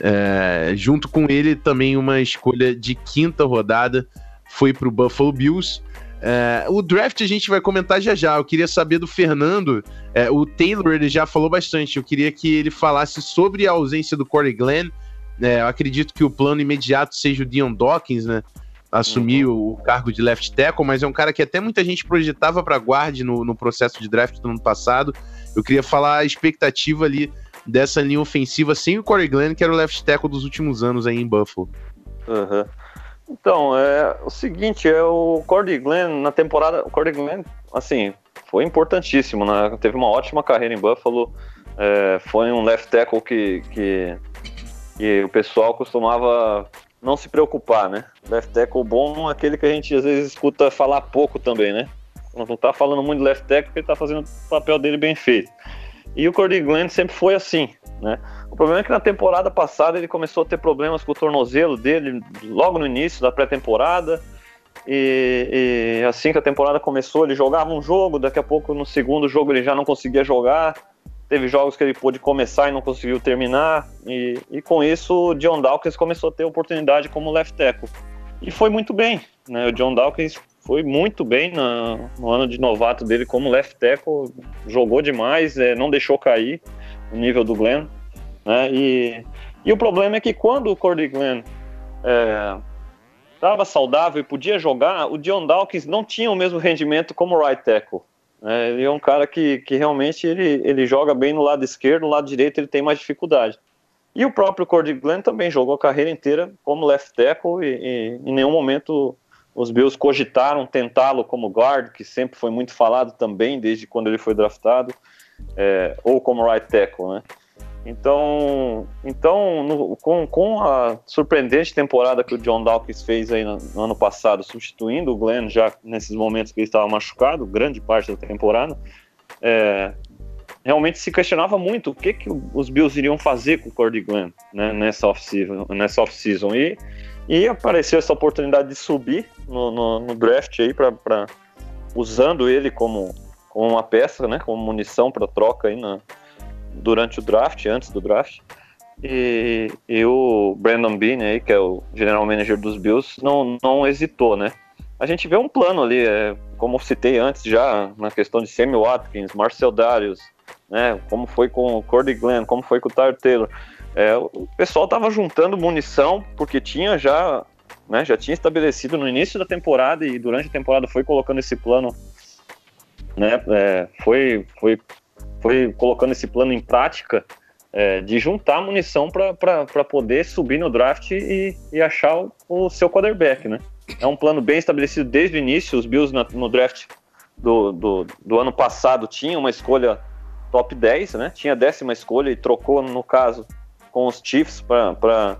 É, junto com ele, também uma escolha de quinta rodada foi para o Buffalo Bills. É, o draft a gente vai comentar já já. Eu queria saber do Fernando. é, o Taylor ele já falou bastante. Eu queria que ele falasse sobre a ausência do Corey Glenn. É, eu acredito que o plano imediato seja o Dion Dawkins, né? Assumir o cargo de left tackle, mas é um cara que até muita gente projetava para guard no, no processo de draft do ano passado. Eu queria falar a expectativa ali dessa linha ofensiva sem o Corey Glenn, que era o left tackle dos últimos anos aí em Buffalo. Uhum. Então, é o seguinte, é o Cordy Glenn na temporada, o Cordy Glenn, assim, foi importantíssimo, né? Teve uma ótima carreira em Buffalo, é, foi um left tackle que, que, que o pessoal costumava não se preocupar, né? Left tackle bom é aquele que a gente às vezes escuta falar pouco também, né? Não tá falando muito de left tackle porque ele tá fazendo o papel dele bem feito. E o Cordy Glenn sempre foi assim, né? O problema é que na temporada passada ele começou a ter problemas com o tornozelo dele logo no início da pré-temporada. E, e assim que a temporada começou, ele jogava um jogo, daqui a pouco no segundo jogo ele já não conseguia jogar. Teve jogos que ele pôde começar e não conseguiu terminar. E, e com isso o John Dawkins começou a ter oportunidade como left tackle. E foi muito bem. Né? O John Dawkins foi muito bem no ano de novato dele como left tackle. Jogou demais, é, não deixou cair o nível do Glenn. Né? E, e o problema é que quando o Cordy Glenn estava saudável e podia jogar, o John Dawkins não tinha o mesmo rendimento como right tackle. Né? ele é um cara que, que realmente ele, ele joga bem no lado esquerdo, no lado direito ele tem mais dificuldade. E o próprio Cordy Glenn também jogou a carreira inteira como left tackle e, e em nenhum momento os Bills cogitaram tentá-lo como guard, que sempre foi muito falado também desde quando ele foi draftado, é, ou como right tackle, né? Então, então no- com, com a surpreendente temporada que o John Dawkins fez aí no, no ano passado, substituindo o Glenn já nesses momentos que ele estava machucado, grande parte da temporada, é, realmente se questionava muito o que, que os Bills iriam fazer com o Cordy Glenn né, nessa off-season. Nessa off -season. e, e apareceu essa oportunidade de subir no, no, no draft aí para usando ele como, como uma peça, né, como munição para troca aí na, durante o draft, antes do draft. E, e o Brandon Beane aí, que é o general manager dos Bills, não, não hesitou, né? A gente vê um plano ali, é, como citei antes já, na questão de Sammy Watkins, Marcel Darius, né? Como foi com o Cordy Glenn, como foi com o Tyler Taylor. É, o pessoal tava juntando munição porque tinha já, né, já tinha estabelecido no início da temporada e durante a temporada foi colocando esse plano, né, é, foi, foi, foi colocando esse plano em prática é, de juntar munição para poder subir no draft e, e achar o, o, seu quarterback, né? É um plano bem estabelecido desde o início. Os Bills na, no draft do, do, do, ano passado tinham uma escolha top 10, né? Tinha a décima escolha e trocou, no caso, com os Chiefs para.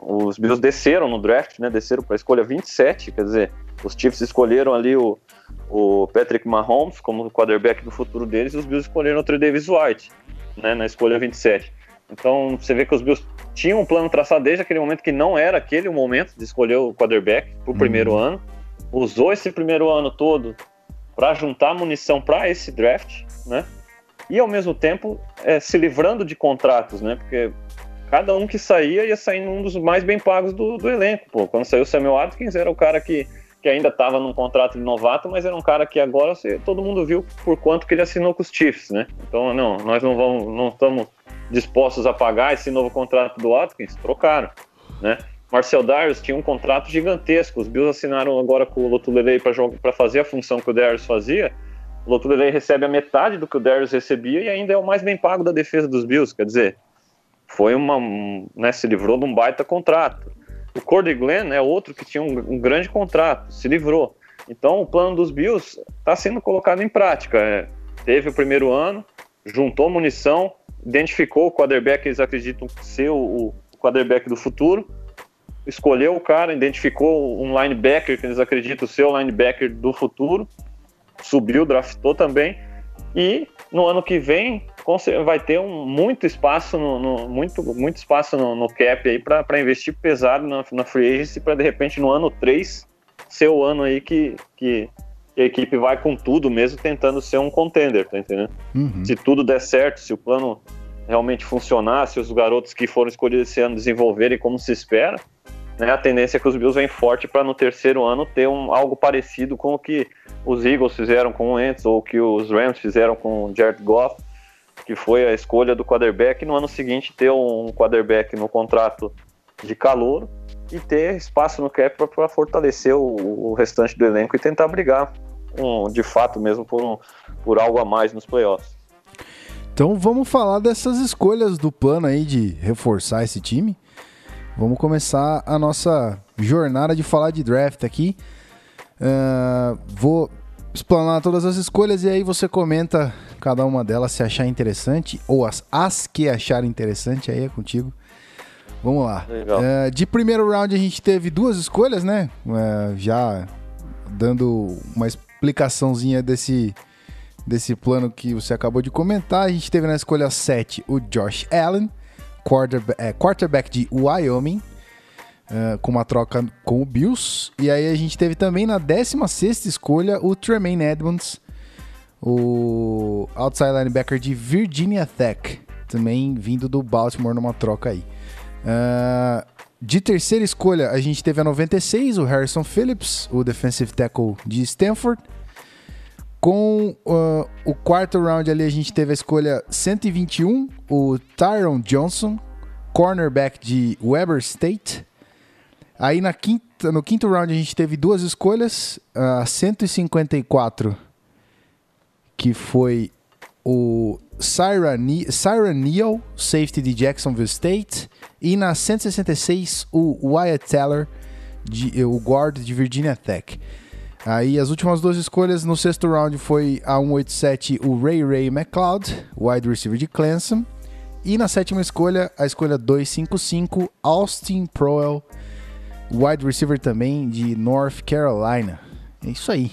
Os Bills desceram no draft, né? Desceram para a escolha 27, quer dizer, os Chiefs escolheram ali o, o Patrick Mahomes como quarterback do futuro deles e os Bills escolheram o Trey Davis White né, na escolha 27. Então você vê que os Bills tinham um plano traçado desde aquele momento que não era aquele o momento de escolher o quarterback para o uhum. primeiro ano. Usou esse primeiro ano todo para juntar munição para esse draft, né? E ao mesmo tempo é, se livrando de contratos, né? Porque cada um que saía ia sair um dos mais bem pagos do, do elenco. Pô, quando saiu o Samuel Atkins era o cara que que ainda estava num contrato de novato, mas era um cara que agora todo mundo viu por quanto que ele assinou com os Chiefs, né? Então, não, nós não vamos, não estamos dispostos a pagar esse novo contrato do Watkins, trocaram, né? Marcel Darius tinha um contrato gigantesco, os Bills assinaram agora com o Lotulelei para fazer a função que o Darius fazia, o Lotulelei recebe a metade do que o Darius recebia e ainda é o mais bem pago da defesa dos Bills, quer dizer, foi uma, né, se livrou de um baita contrato. O Cordy Glenn é outro que tinha um, um, grande contrato, se livrou. Então o plano dos Bills está sendo colocado em prática. É, teve o primeiro ano, juntou munição, identificou o quarterback que eles acreditam ser o, o quarterback do futuro, escolheu o cara, identificou um linebacker que eles acreditam ser o linebacker do futuro, subiu, draftou também, e no ano que vem vai ter um, muito espaço no, no muito, muito espaço no, no cap aí para investir pesado na, na free agency para de repente no ano 3 ser o ano aí que, que, que, a equipe vai com tudo mesmo tentando ser um contender, tá entendendo? Uhum. Se tudo der certo, se o plano realmente funcionar, se os garotos que foram escolhidos esse ano desenvolverem como se espera, né, a tendência é que os Bills vêm forte para no terceiro ano ter um, algo parecido com o que os Eagles fizeram com o Ents ou que os Rams fizeram com o Jared Goff, que foi a escolha do quarterback, no ano seguinte ter um quarterback no contrato de calor e ter espaço no cap para fortalecer o, o, restante do elenco e tentar brigar um, de fato mesmo por, um, por algo a mais nos playoffs. Então vamos falar dessas escolhas do plano aí de reforçar esse time. Vamos começar a nossa jornada de falar de draft aqui. Uh, vou explanar todas as escolhas e aí você comenta cada uma delas se achar interessante ou as, as que achar interessante, aí é contigo. Vamos lá. Uh, de primeiro round a gente teve duas escolhas, né? Uh, já dando uma explicaçãozinha desse, desse plano que você acabou de comentar. A gente teve na escolha 7 o Josh Allen quarterback, é, quarterback de Wyoming, uh, com uma troca com o Bills. E aí a gente teve também na 16 escolha o Tremaine Edmonds, o outside linebacker de Virginia Tech, também vindo do Baltimore numa troca aí. Uh, de terceira escolha, a gente teve a 96, o Harrison Phillips, o defensive tackle de Stanford. Com uh, o quarto round ali, a gente teve a escolha 121, o Tyron Johnson, cornerback de Weber State. Aí na quinta, no quinto round a gente teve duas escolhas, a 154, que foi o Syra, Neal, safety de Jacksonville State, e na 166 o Wyatt Teller, de, o guard de Virginia Tech. Aí as últimas duas escolhas no sexto round foi a 187 o Ray Ray McLeod, wide receiver de Clemson. E na sétima escolha, a escolha 255, Austin Proel, wide receiver também de North Carolina. É isso aí.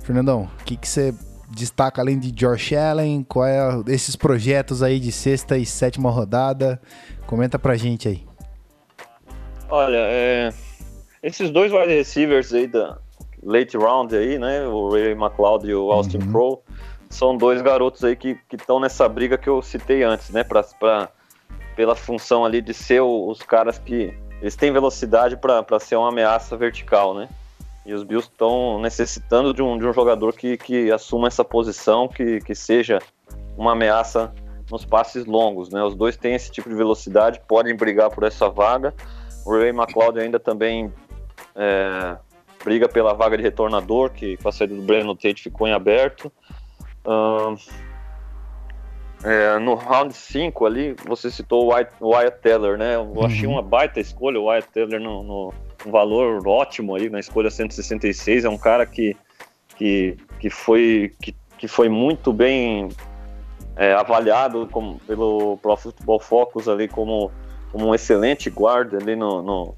Fernandão, o que, você destaca além de Josh Allen? Qual é esses projetos aí de sexta e sétima rodada? Comenta pra gente aí. Olha, é, esses dois wide receivers aí da, late round aí, né? O Ray McLeod e o Austin uhum. Pro são dois garotos aí que estão nessa briga que eu citei antes, né? Pra, pra, pela função ali de ser os caras que eles têm velocidade para ser uma ameaça vertical, né? E os Bills estão necessitando de um, de um jogador que, que assuma essa posição, que, que seja uma ameaça nos passes longos, né? Os dois têm esse tipo de velocidade, podem brigar por essa vaga. O Ray McLeod ainda também é, briga pela vaga de retornador, que com a saída do Brandon Tate ficou em aberto. Ahn, é, no round 5 ali, você citou o Wyatt, Wyatt Teller, né? Eu achei uma baita escolha, o Wyatt Teller no, no um valor ótimo aí na escolha 166. É um cara que, que, que, foi, que, que foi muito bem é, avaliado como, pelo Pro Football Focus ali como, como um excelente guarda ali no, no,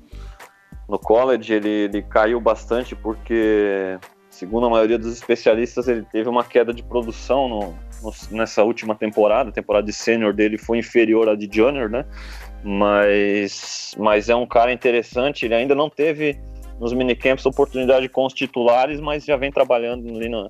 no college. Ele, ele caiu bastante porque, segundo a maioria dos especialistas, ele teve uma queda de produção no, no- nessa última temporada. A temporada de sênior dele foi inferior à de junior, né? Mas, mas é um cara interessante. Ele ainda não teve nos minicamps oportunidade com os titulares, mas já vem trabalhando ali na,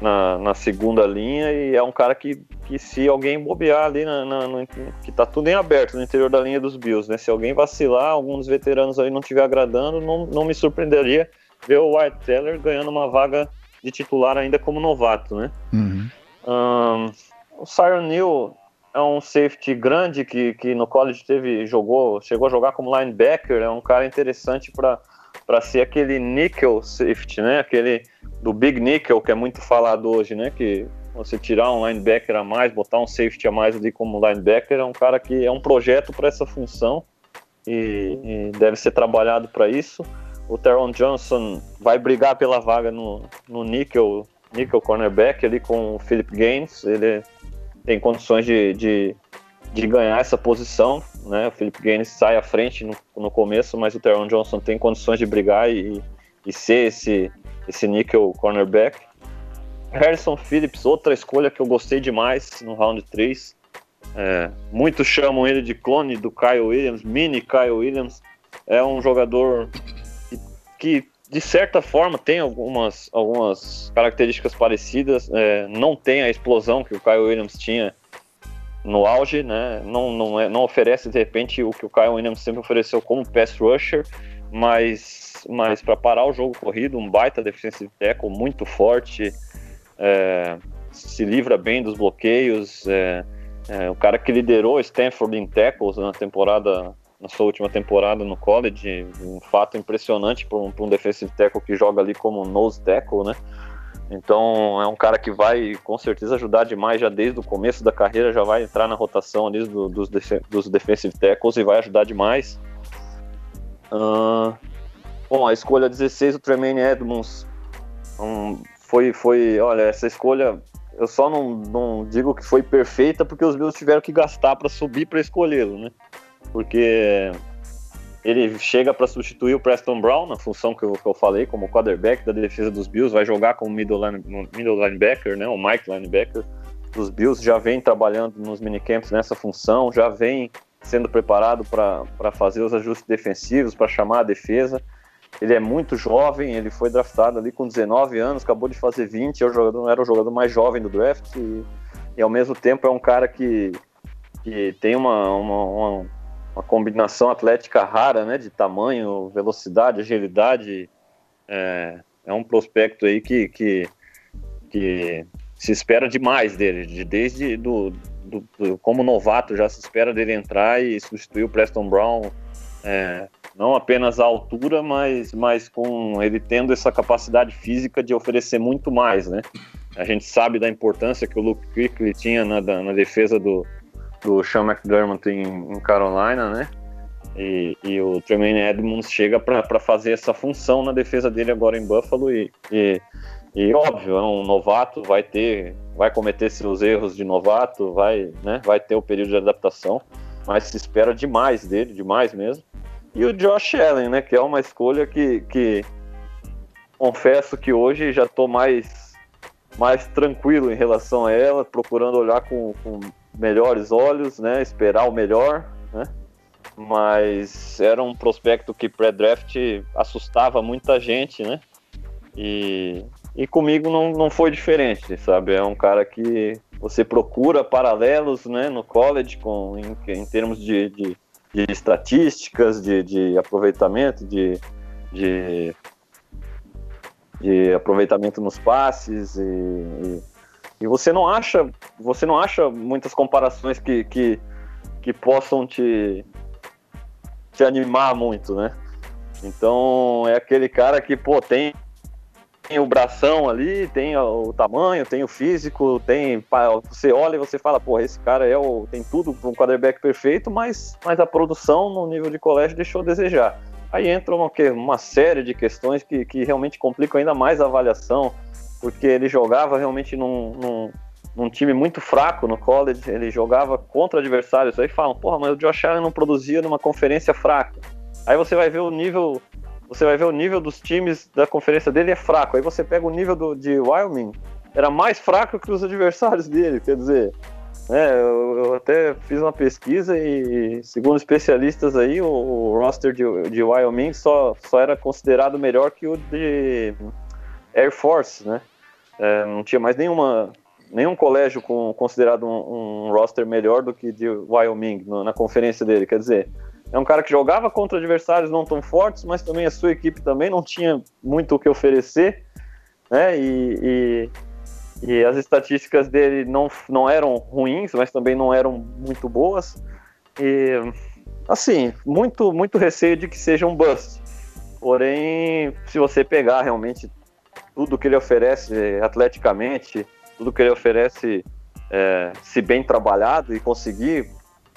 na, na segunda linha e é um cara que, que se alguém bobear ali, na, na- no- que tá tudo em aberto no interior da linha dos Bills, né? Se alguém vacilar, algum dos veteranos aí não estiver agradando, não, não me surpreenderia ver o White Teller ganhando uma vaga de titular ainda como novato, né? Uhum. Ahn, o Siron Neal é um safety grande que, que no college teve jogou chegou a jogar como linebacker é um cara interessante para para ser aquele nickel safety né aquele do big nickel que é muito falado hoje né que você tirar um linebacker a mais botar um safety a mais ali como linebacker é um cara que é um projeto para essa função e, e deve ser trabalhado para isso o Teron Johnson vai brigar pela vaga no, no nickel nickel cornerback ali com o Philip Gaines. Ele tem condições de, de, de ganhar essa posição. Né? O Philip Gaines sai à frente no, no começo, mas o Teron Johnson tem condições de brigar e, e ser esse, esse nickel cornerback. Harrison Phillips, outra escolha que eu gostei demais no round 3. É, muitos chamam ele de clone do Kyle Williams, mini Kyle Williams. É um jogador que, de certa forma tem algumas, algumas características parecidas, é, não tem a explosão que o Kyle Williams tinha no auge, né? Não, não, é, não oferece de repente o que o Kyle Williams sempre ofereceu como pass rusher, mas, mas para parar o jogo corrido, um baita defensive tackle muito forte, é, se livra bem dos bloqueios, é, é, o cara que liderou Stanford em tackles na temporada na sua última temporada no college, um fato impressionante para um, um defensive tackle que joga ali como nose tackle, né? Então é um cara que vai com certeza ajudar demais já desde o começo da carreira, já vai entrar na rotação ali do- dos, defe- dos defensive tackles e vai ajudar demais. Ahn, bom, a escolha 16, o Tremaine Edmonds, um, foi, foi, olha, essa escolha eu só não, não digo que foi perfeita porque os Bills tiveram que gastar para subir para escolhê-lo, né? Porque ele chega para substituir o Preston Brown na função que eu, que eu falei, como quarterback da defesa dos Bills, vai jogar como middle, line, middle linebacker, né? O Mike linebacker dos Bills já vem trabalhando nos minicamps nessa função, já vem sendo preparado para fazer os ajustes defensivos, para chamar a defesa. Ele é muito jovem, ele foi draftado ali com 19 anos, acabou de fazer 20, é o jogador, era o jogador mais jovem do draft e, e ao mesmo tempo é um cara que, que tem uma, uma, uma, uma combinação atlética rara, né, de tamanho, velocidade, agilidade. É, é um prospecto aí que, que, que se espera demais dele, de, desde do, do, do- como novato já se espera dele entrar e substituir o Preston Brown, é, não apenas a altura, mas, mas com ele tendo essa capacidade física de oferecer muito mais, né? A gente sabe da importância que o Luke Kuechly tinha na, na defesa do, do Sean McDermott em, em Carolina, né? E, e o Tremaine Edmonds chega para fazer essa função na defesa dele agora em Buffalo e, e, e, óbvio, é um novato, vai ter, vai cometer seus erros de novato, vai, né, vai ter o período de adaptação, mas se espera demais dele, demais mesmo. E o Josh Allen, né, que é uma escolha que, que confesso que hoje já estou mais, mais tranquilo em relação a ela, procurando olhar com, com melhores olhos, né, esperar o melhor, né, mas era um prospecto que pré-draft assustava muita gente, né? E, e comigo não, não foi diferente, sabe? É um cara que você procura paralelos né, no college com, em, em termos de, de, de estatísticas, de, de aproveitamento, de, de, de aproveitamento nos passes e, e, E você não acha, você não acha muitas comparações que, que, que possam te, te animar muito, né? Então é aquele cara que, pô, tem, tem o bração ali, tem o tamanho, tem o físico, tem. Você olha e você fala, pô, esse cara é o, tem tudo para um quarterback perfeito, mas, mas a produção no nível de colégio deixou a desejar. Aí entra uma, uma série de questões que, que realmente complicam ainda mais a avaliação, porque ele jogava realmente num, num, num time muito fraco no college, ele jogava contra adversários. Aí falam, porra, mas o Josh Allen não produzia numa conferência fraca. Aí você vai ver o nível, você vai ver o nível dos times da conferência dele é fraco. Aí você pega o nível do, de Wyoming, era mais fraco que os adversários dele, quer dizer. né, eu, eu até fiz uma pesquisa e, segundo especialistas aí, o, o roster de, de Wyoming só, só era considerado melhor que o de Air Force, né? É, não tinha mais nenhuma, nenhum colégio com, considerado um, um roster melhor do que de Wyoming no- na conferência dele. Quer dizer, é um cara que jogava contra adversários não tão fortes, mas também a sua equipe também não tinha muito o que oferecer, né? E, e, e as estatísticas dele não, não eram ruins, mas também não eram muito boas. E assim, muito muito receio de que seja um bust. Porém, se você pegar realmente tudo que ele oferece atleticamente, tudo que ele oferece é, se bem trabalhado e conseguir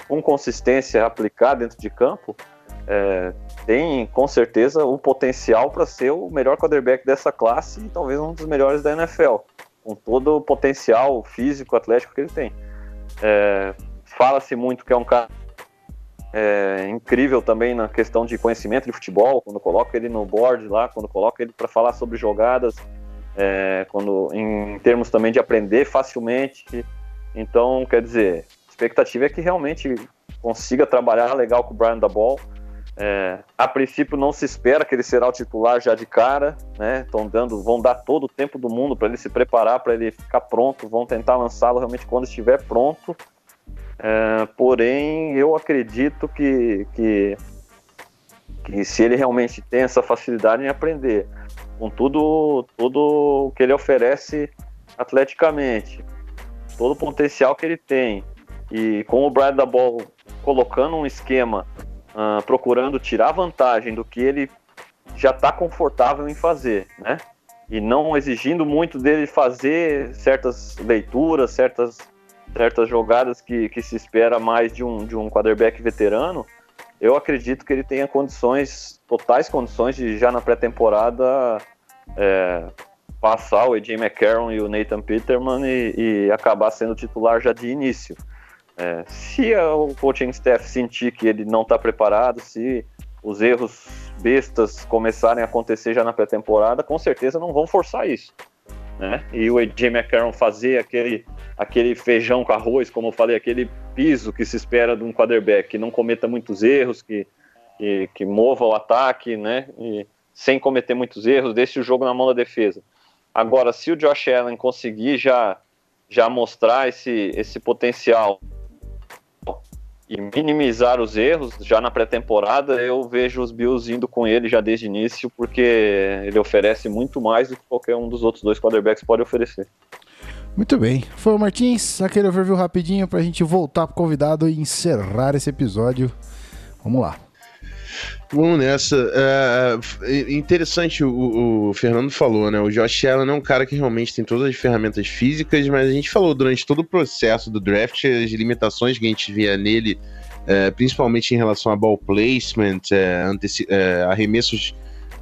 com consistência aplicar dentro de campo, é, tem com certeza o potencial para ser o melhor quarterback dessa classe e talvez um dos melhores da NFL, com todo o potencial físico, atlético que ele tem. É, Fala-se muito que é um cara é, incrível também na questão de conhecimento de futebol, quando coloca ele no board lá, quando coloca ele para falar sobre jogadas, é, quando em termos também de aprender facilmente. Então, quer dizer, a expectativa é que realmente consiga trabalhar legal com o Brian da Ball. É, a princípio não se espera que ele será o titular já de cara, né? Estão dando, vão dar todo o tempo do mundo para ele se preparar, para ele ficar pronto, vão tentar lançá-lo realmente quando estiver pronto. É, porém, eu acredito que, que, que se ele realmente tem essa facilidade em aprender, com tudo, tudo que ele oferece atleticamente, todo o potencial que ele tem, e com o Brad da Ball colocando um esquema, ah, procurando tirar vantagem do que ele já está confortável em fazer, né? E não exigindo muito dele fazer certas leituras, certas, certas jogadas que, que se espera mais de um, de um quarterback veterano, eu acredito que ele tenha condições, totais condições de já na pré-temporada é, passar o AJ McCarron e o Nathan Peterman e, e acabar sendo titular já de início. É, se o coaching staff sentir que ele não está preparado, se os erros bestas começarem a acontecer já na pré-temporada, com certeza não vão forçar isso. Né? E o AJ McCarron fazer aquele, aquele feijão com arroz, como eu falei, aquele piso que se espera de um quarterback, que não cometa muitos erros, que, que, que mova o ataque, né? E sem cometer muitos erros, deixe o jogo na mão da defesa. Agora, se o Josh Allen conseguir já, já mostrar esse, esse potencial e minimizar os erros já na pré-temporada, eu vejo os Bills indo com ele já desde o início, porque ele oferece muito mais do que qualquer um dos outros dois quarterbacks pode oferecer. Muito bem. Foi o Martins, aquele overview rapidinho pra gente voltar pro convidado e encerrar esse episódio. Vamos lá. Vamos nessa. É, é, interessante o, o Fernando falou, né? O Josh Allen é um cara que realmente tem todas as ferramentas físicas, mas a gente falou durante todo o processo do draft as limitações que a gente via nele, é, principalmente em relação a ball placement, é, anteci- é, arremessos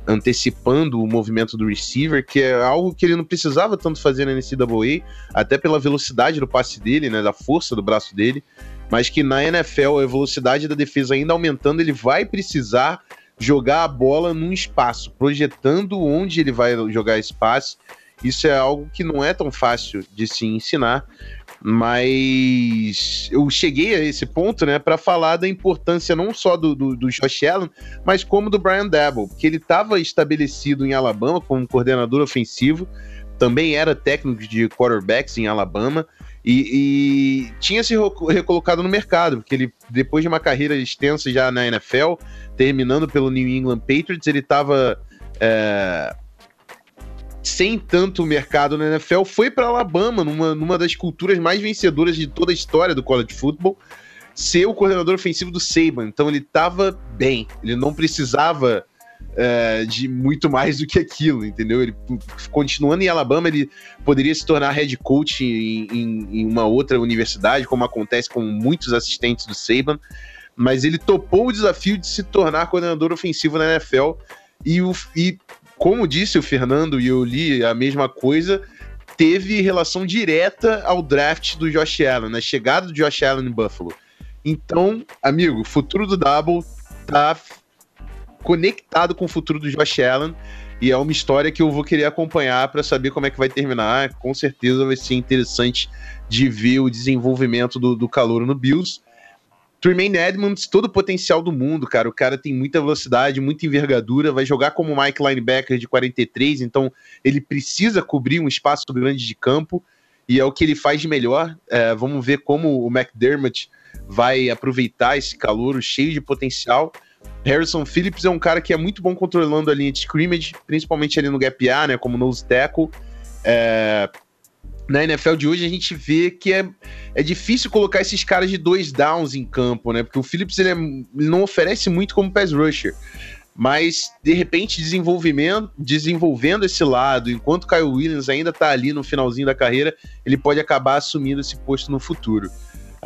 antecipando o movimento do receiver, que é algo que ele não precisava tanto fazer na NCAA, até pela velocidade do passe dele, né, da força do braço dele, mas que na NFL a velocidade da defesa ainda aumentando, ele vai precisar jogar a bola num espaço, projetando onde ele vai jogar esse passe. Isso é algo que não é tão fácil de se ensinar, mas eu cheguei a esse ponto, né, para falar da importância não só do, do, do Josh Allen, mas como do Brian Dabble, porque ele estava estabelecido em Alabama como coordenador ofensivo, também era técnico de quarterbacks em Alabama, e, e tinha se reco- recolocado no mercado, porque ele, depois de uma carreira extensa já na NFL, terminando pelo New England Patriots, ele estava sem tanto mercado na NFL, foi para Alabama, numa, numa das culturas mais vencedoras de toda a história do college football, ser o coordenador ofensivo do Saban. Então ele estava bem, ele não precisava é, de muito mais do que aquilo, entendeu? Ele continuando em Alabama, ele poderia se tornar head coach em, em, em uma outra universidade, como acontece com muitos assistentes do Saban, mas ele topou o desafio de se tornar coordenador ofensivo na NFL e, o, e como disse o Fernando e eu li a mesma coisa, teve relação direta ao draft do Josh Allen, na chegada do Josh Allen em Buffalo. Então, amigo, o futuro do Double tá conectado com o futuro do Josh Allen e é uma história que eu vou querer acompanhar para saber como é que vai terminar. Com certeza vai ser interessante de ver o desenvolvimento do, do calor no Bills. Tremaine Edmonds, todo o potencial do mundo, cara. O cara tem muita velocidade, muita envergadura, vai jogar como Mike linebacker de 43, então ele precisa cobrir um espaço grande de campo e é o que ele faz de melhor. É, vamos ver como o McDermott vai aproveitar esse calor cheio de potencial. Harrison Phillips é um cara que é muito bom controlando a linha de scrimmage, principalmente ali no gap A, né, como nose tackle. É, na NFL de hoje a gente vê que é, é difícil colocar esses caras de dois downs em campo, né? Porque o Phillips ele, é, ele não oferece muito como pass rusher. Mas, de repente, desenvolvimento, desenvolvendo esse lado, enquanto o Kyle Williams ainda está ali no finalzinho da carreira, ele pode acabar assumindo esse posto no futuro.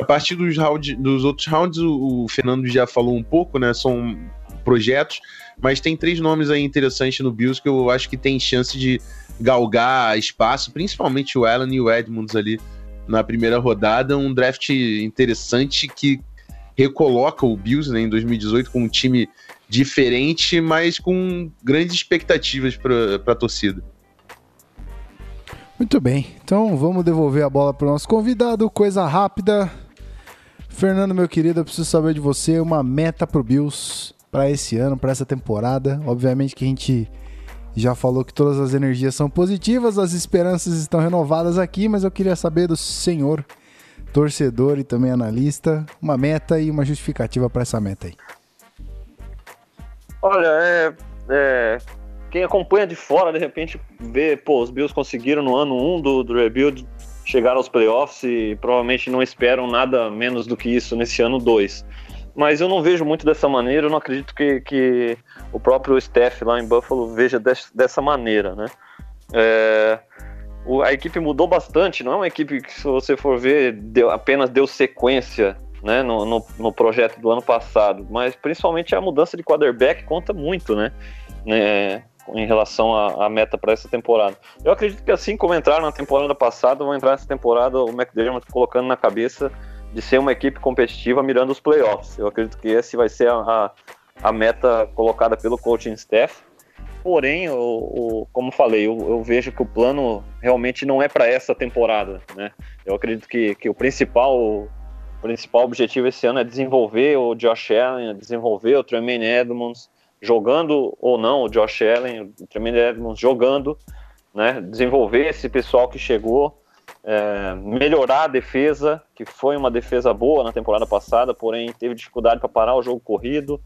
A partir dos, round, dos outros rounds, o, o Fernando já falou um pouco, né? São projetos, mas tem três nomes aí interessantes no Bills que eu acho que tem chance de galgar espaço, principalmente o Allen e o Edmonds ali na primeira rodada. Um draft interessante que recoloca o Bills né, em 2018 com um time diferente, mas com grandes expectativas para a torcida. Muito bem, então vamos devolver a bola para o nosso convidado. Coisa rápida. Fernando, meu querido, eu preciso saber de você uma meta para o Bills para esse ano, para essa temporada. Obviamente que a gente já falou que todas as energias são positivas, as esperanças estão renovadas aqui, mas eu queria saber do senhor, torcedor e também analista, uma meta e uma justificativa para essa meta aí. Olha, é, é, quem acompanha de fora, de repente, vê, pô, os Bills conseguiram no ano 1 um do, do rebuild chegar aos playoffs e provavelmente não esperam nada menos do que isso nesse ano 2 mas eu não vejo muito dessa maneira, eu não acredito que, que o próprio staff lá em Buffalo veja des, dessa maneira, né? É, o, a equipe mudou bastante, não é uma equipe que, se você for ver, deu, apenas deu sequência né, no, no, no, projeto do ano passado, mas principalmente a mudança de quarterback conta muito, né? né em relação à, à meta para essa temporada. Eu acredito que assim como entraram na temporada passada, vão entrar nessa temporada o McDermott colocando na cabeça de ser uma equipe competitiva mirando os playoffs. Eu acredito que esse vai ser a, a meta colocada pelo coaching staff. Porém, o, o como falei, eu, eu, vejo que o plano realmente não é para essa temporada. Né? Eu acredito que, que o principal o principal objetivo esse ano é desenvolver o Josh Allen, é desenvolver o Tremaine Edmonds, jogando ou não o Josh Allen, o Tremaine Edmonds jogando, né? desenvolver esse pessoal que chegou, é, melhorar a defesa, que foi uma defesa boa na temporada passada, porém teve dificuldade para parar o jogo corrido.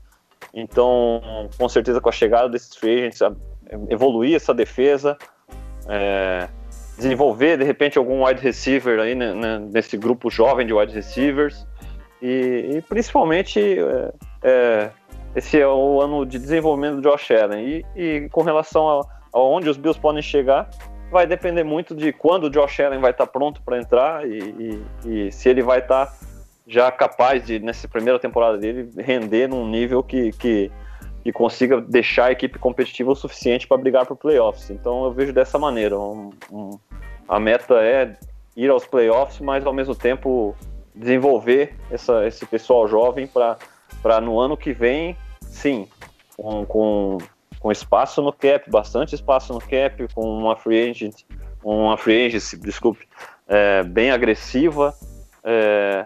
Então, com certeza, com a chegada desses free agents, evoluir essa defesa, é, desenvolver de repente algum wide receiver aí né, né, nesse grupo jovem de wide receivers e, e principalmente é, é, esse é o ano de desenvolvimento do Josh Allen e, e com relação a, onde os Bills podem chegar vai depender muito de quando o Josh Allen vai estar pronto para entrar e, e, e, se ele vai estar já capaz de, nessa primeira temporada dele, render num nível que, que, que consiga deixar a equipe competitiva o suficiente para brigar para playoffs. Então eu vejo dessa maneira. Um, um, a meta é ir aos playoffs, mas ao mesmo tempo desenvolver essa, esse pessoal jovem para no ano que vem, sim, com, com com espaço no cap, bastante espaço no cap, com uma free agent, uma free agency, desculpe, é, bem agressiva, é,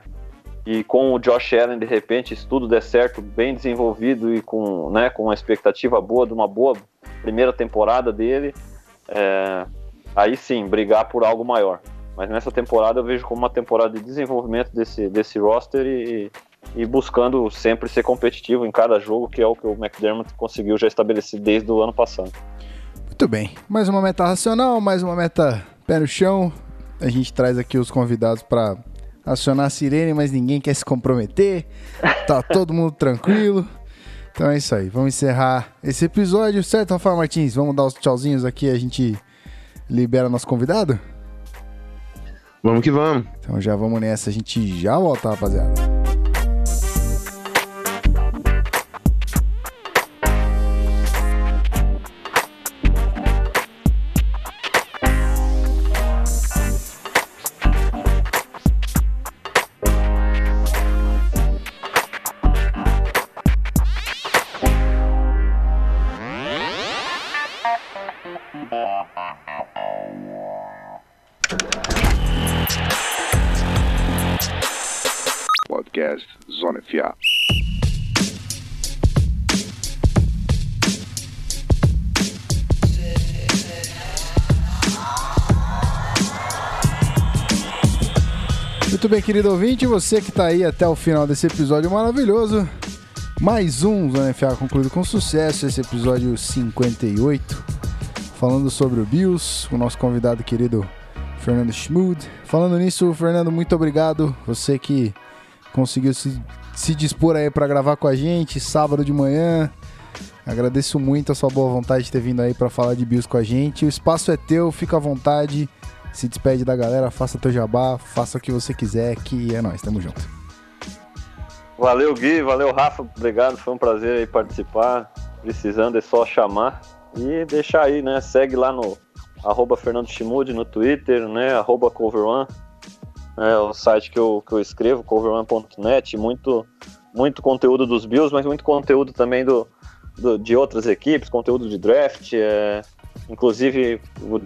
e com o Josh Allen, de repente, se tudo der certo, bem desenvolvido e com, né, com uma expectativa boa de uma boa primeira temporada dele, é, aí sim, brigar por algo maior. Mas nessa temporada eu vejo como uma temporada de desenvolvimento desse, desse roster e, e buscando sempre ser competitivo em cada jogo, que é o que o McDermott conseguiu já estabelecer desde o ano passado. Muito bem. Mais uma meta racional, mais uma meta pé no chão. A gente traz aqui os convidados para acionar a sirene, mas ninguém quer se comprometer. Tá [laughs] todo mundo tranquilo. Então é isso aí. Vamos encerrar esse episódio, certo, Rafael Martins? Vamos dar os tchauzinhos aqui, a gente libera nosso convidado? Vamos que vamos. Então já vamos nessa, a gente já volta, rapaziada. Muito bem, querido ouvinte, você que tá aí até o final desse episódio maravilhoso. Mais um Zona FA concluído com sucesso, esse episódio 58. Falando sobre o Bills, o nosso convidado querido Fernando Schmud. Falando nisso, Fernando, muito obrigado. Você que conseguiu se, se dispor aí para gravar com a gente sábado de manhã. Agradeço muito a sua boa vontade de ter vindo aí para falar de Bills com a gente. O espaço é teu, fica à vontade. Se despede da galera, faça teu jabá, faça o que você quiser, que é nóis, tamo junto. Valeu, Gui, valeu, Rafa, obrigado, foi um prazer aí participar. Precisando é só chamar e deixar aí, né? Segue lá no arroba Fernando Chimude no Twitter, né? Arroba Cover1, é o site que eu, que eu escrevo, cover1.net, muito, muito conteúdo dos Bills, mas muito conteúdo também do, do- de outras equipes, conteúdo de draft, é, inclusive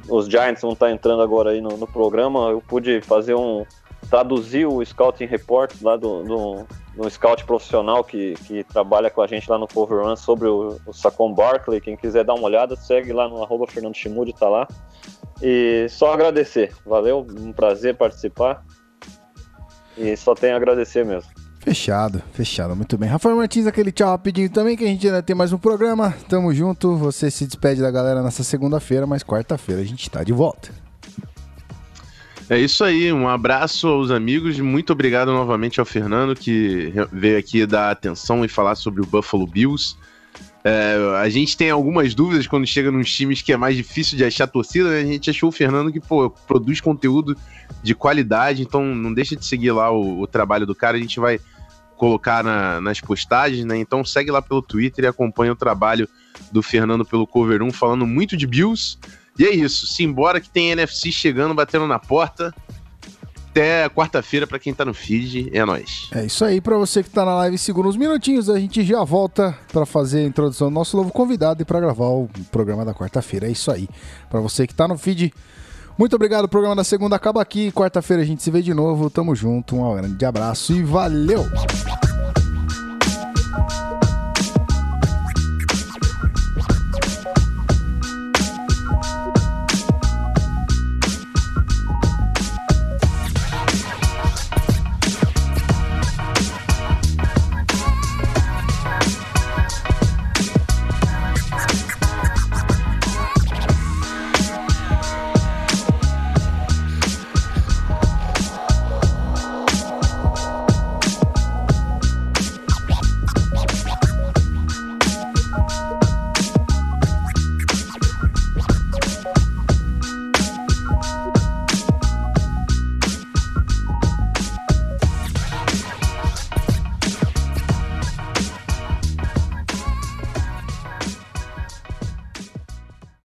os Giants vão estar entrando agora aí no, no programa, eu pude fazer um, traduzir o Scouting Report lá do, do, do scout profissional que, que trabalha com a gente lá no Cover Run sobre o, o Saquon Barkley, quem quiser dar uma olhada, segue lá no Fernando Chimude, tá lá. E só agradecer, valeu, um prazer participar. E só tenho a agradecer mesmo. Fechado, fechado, muito bem. Rafael Martins, aquele tchau rapidinho também, que a gente ainda tem mais um programa. Tamo junto, você se despede da galera nessa segunda-feira, mas quarta-feira a gente tá de volta. É isso aí, um abraço aos amigos, muito obrigado novamente ao Fernando que veio aqui dar atenção e falar sobre o Buffalo Bills. É, a gente tem algumas dúvidas quando chega nos times que é mais difícil de achar torcida, né? A gente achou o Fernando que, pô, produz conteúdo de qualidade, então não deixa de seguir lá o, o trabalho do cara, a gente vai colocar na- nas postagens, né? Então segue lá pelo Twitter e acompanha o trabalho do Fernando pelo Cover 1, falando muito de Bills. E é isso, simbora que tem NFC chegando, batendo na porta. Até quarta-feira pra quem tá no feed, é nóis. É isso aí, pra você que tá na live, segura uns minutinhos, a gente já volta pra fazer a introdução do nosso novo convidado e pra gravar o programa da quarta-feira. É isso aí. Pra você que tá no feed, muito obrigado. O programa da segunda acaba aqui. Quarta-feira a gente se vê de novo. Tamo junto. Um grande abraço e valeu!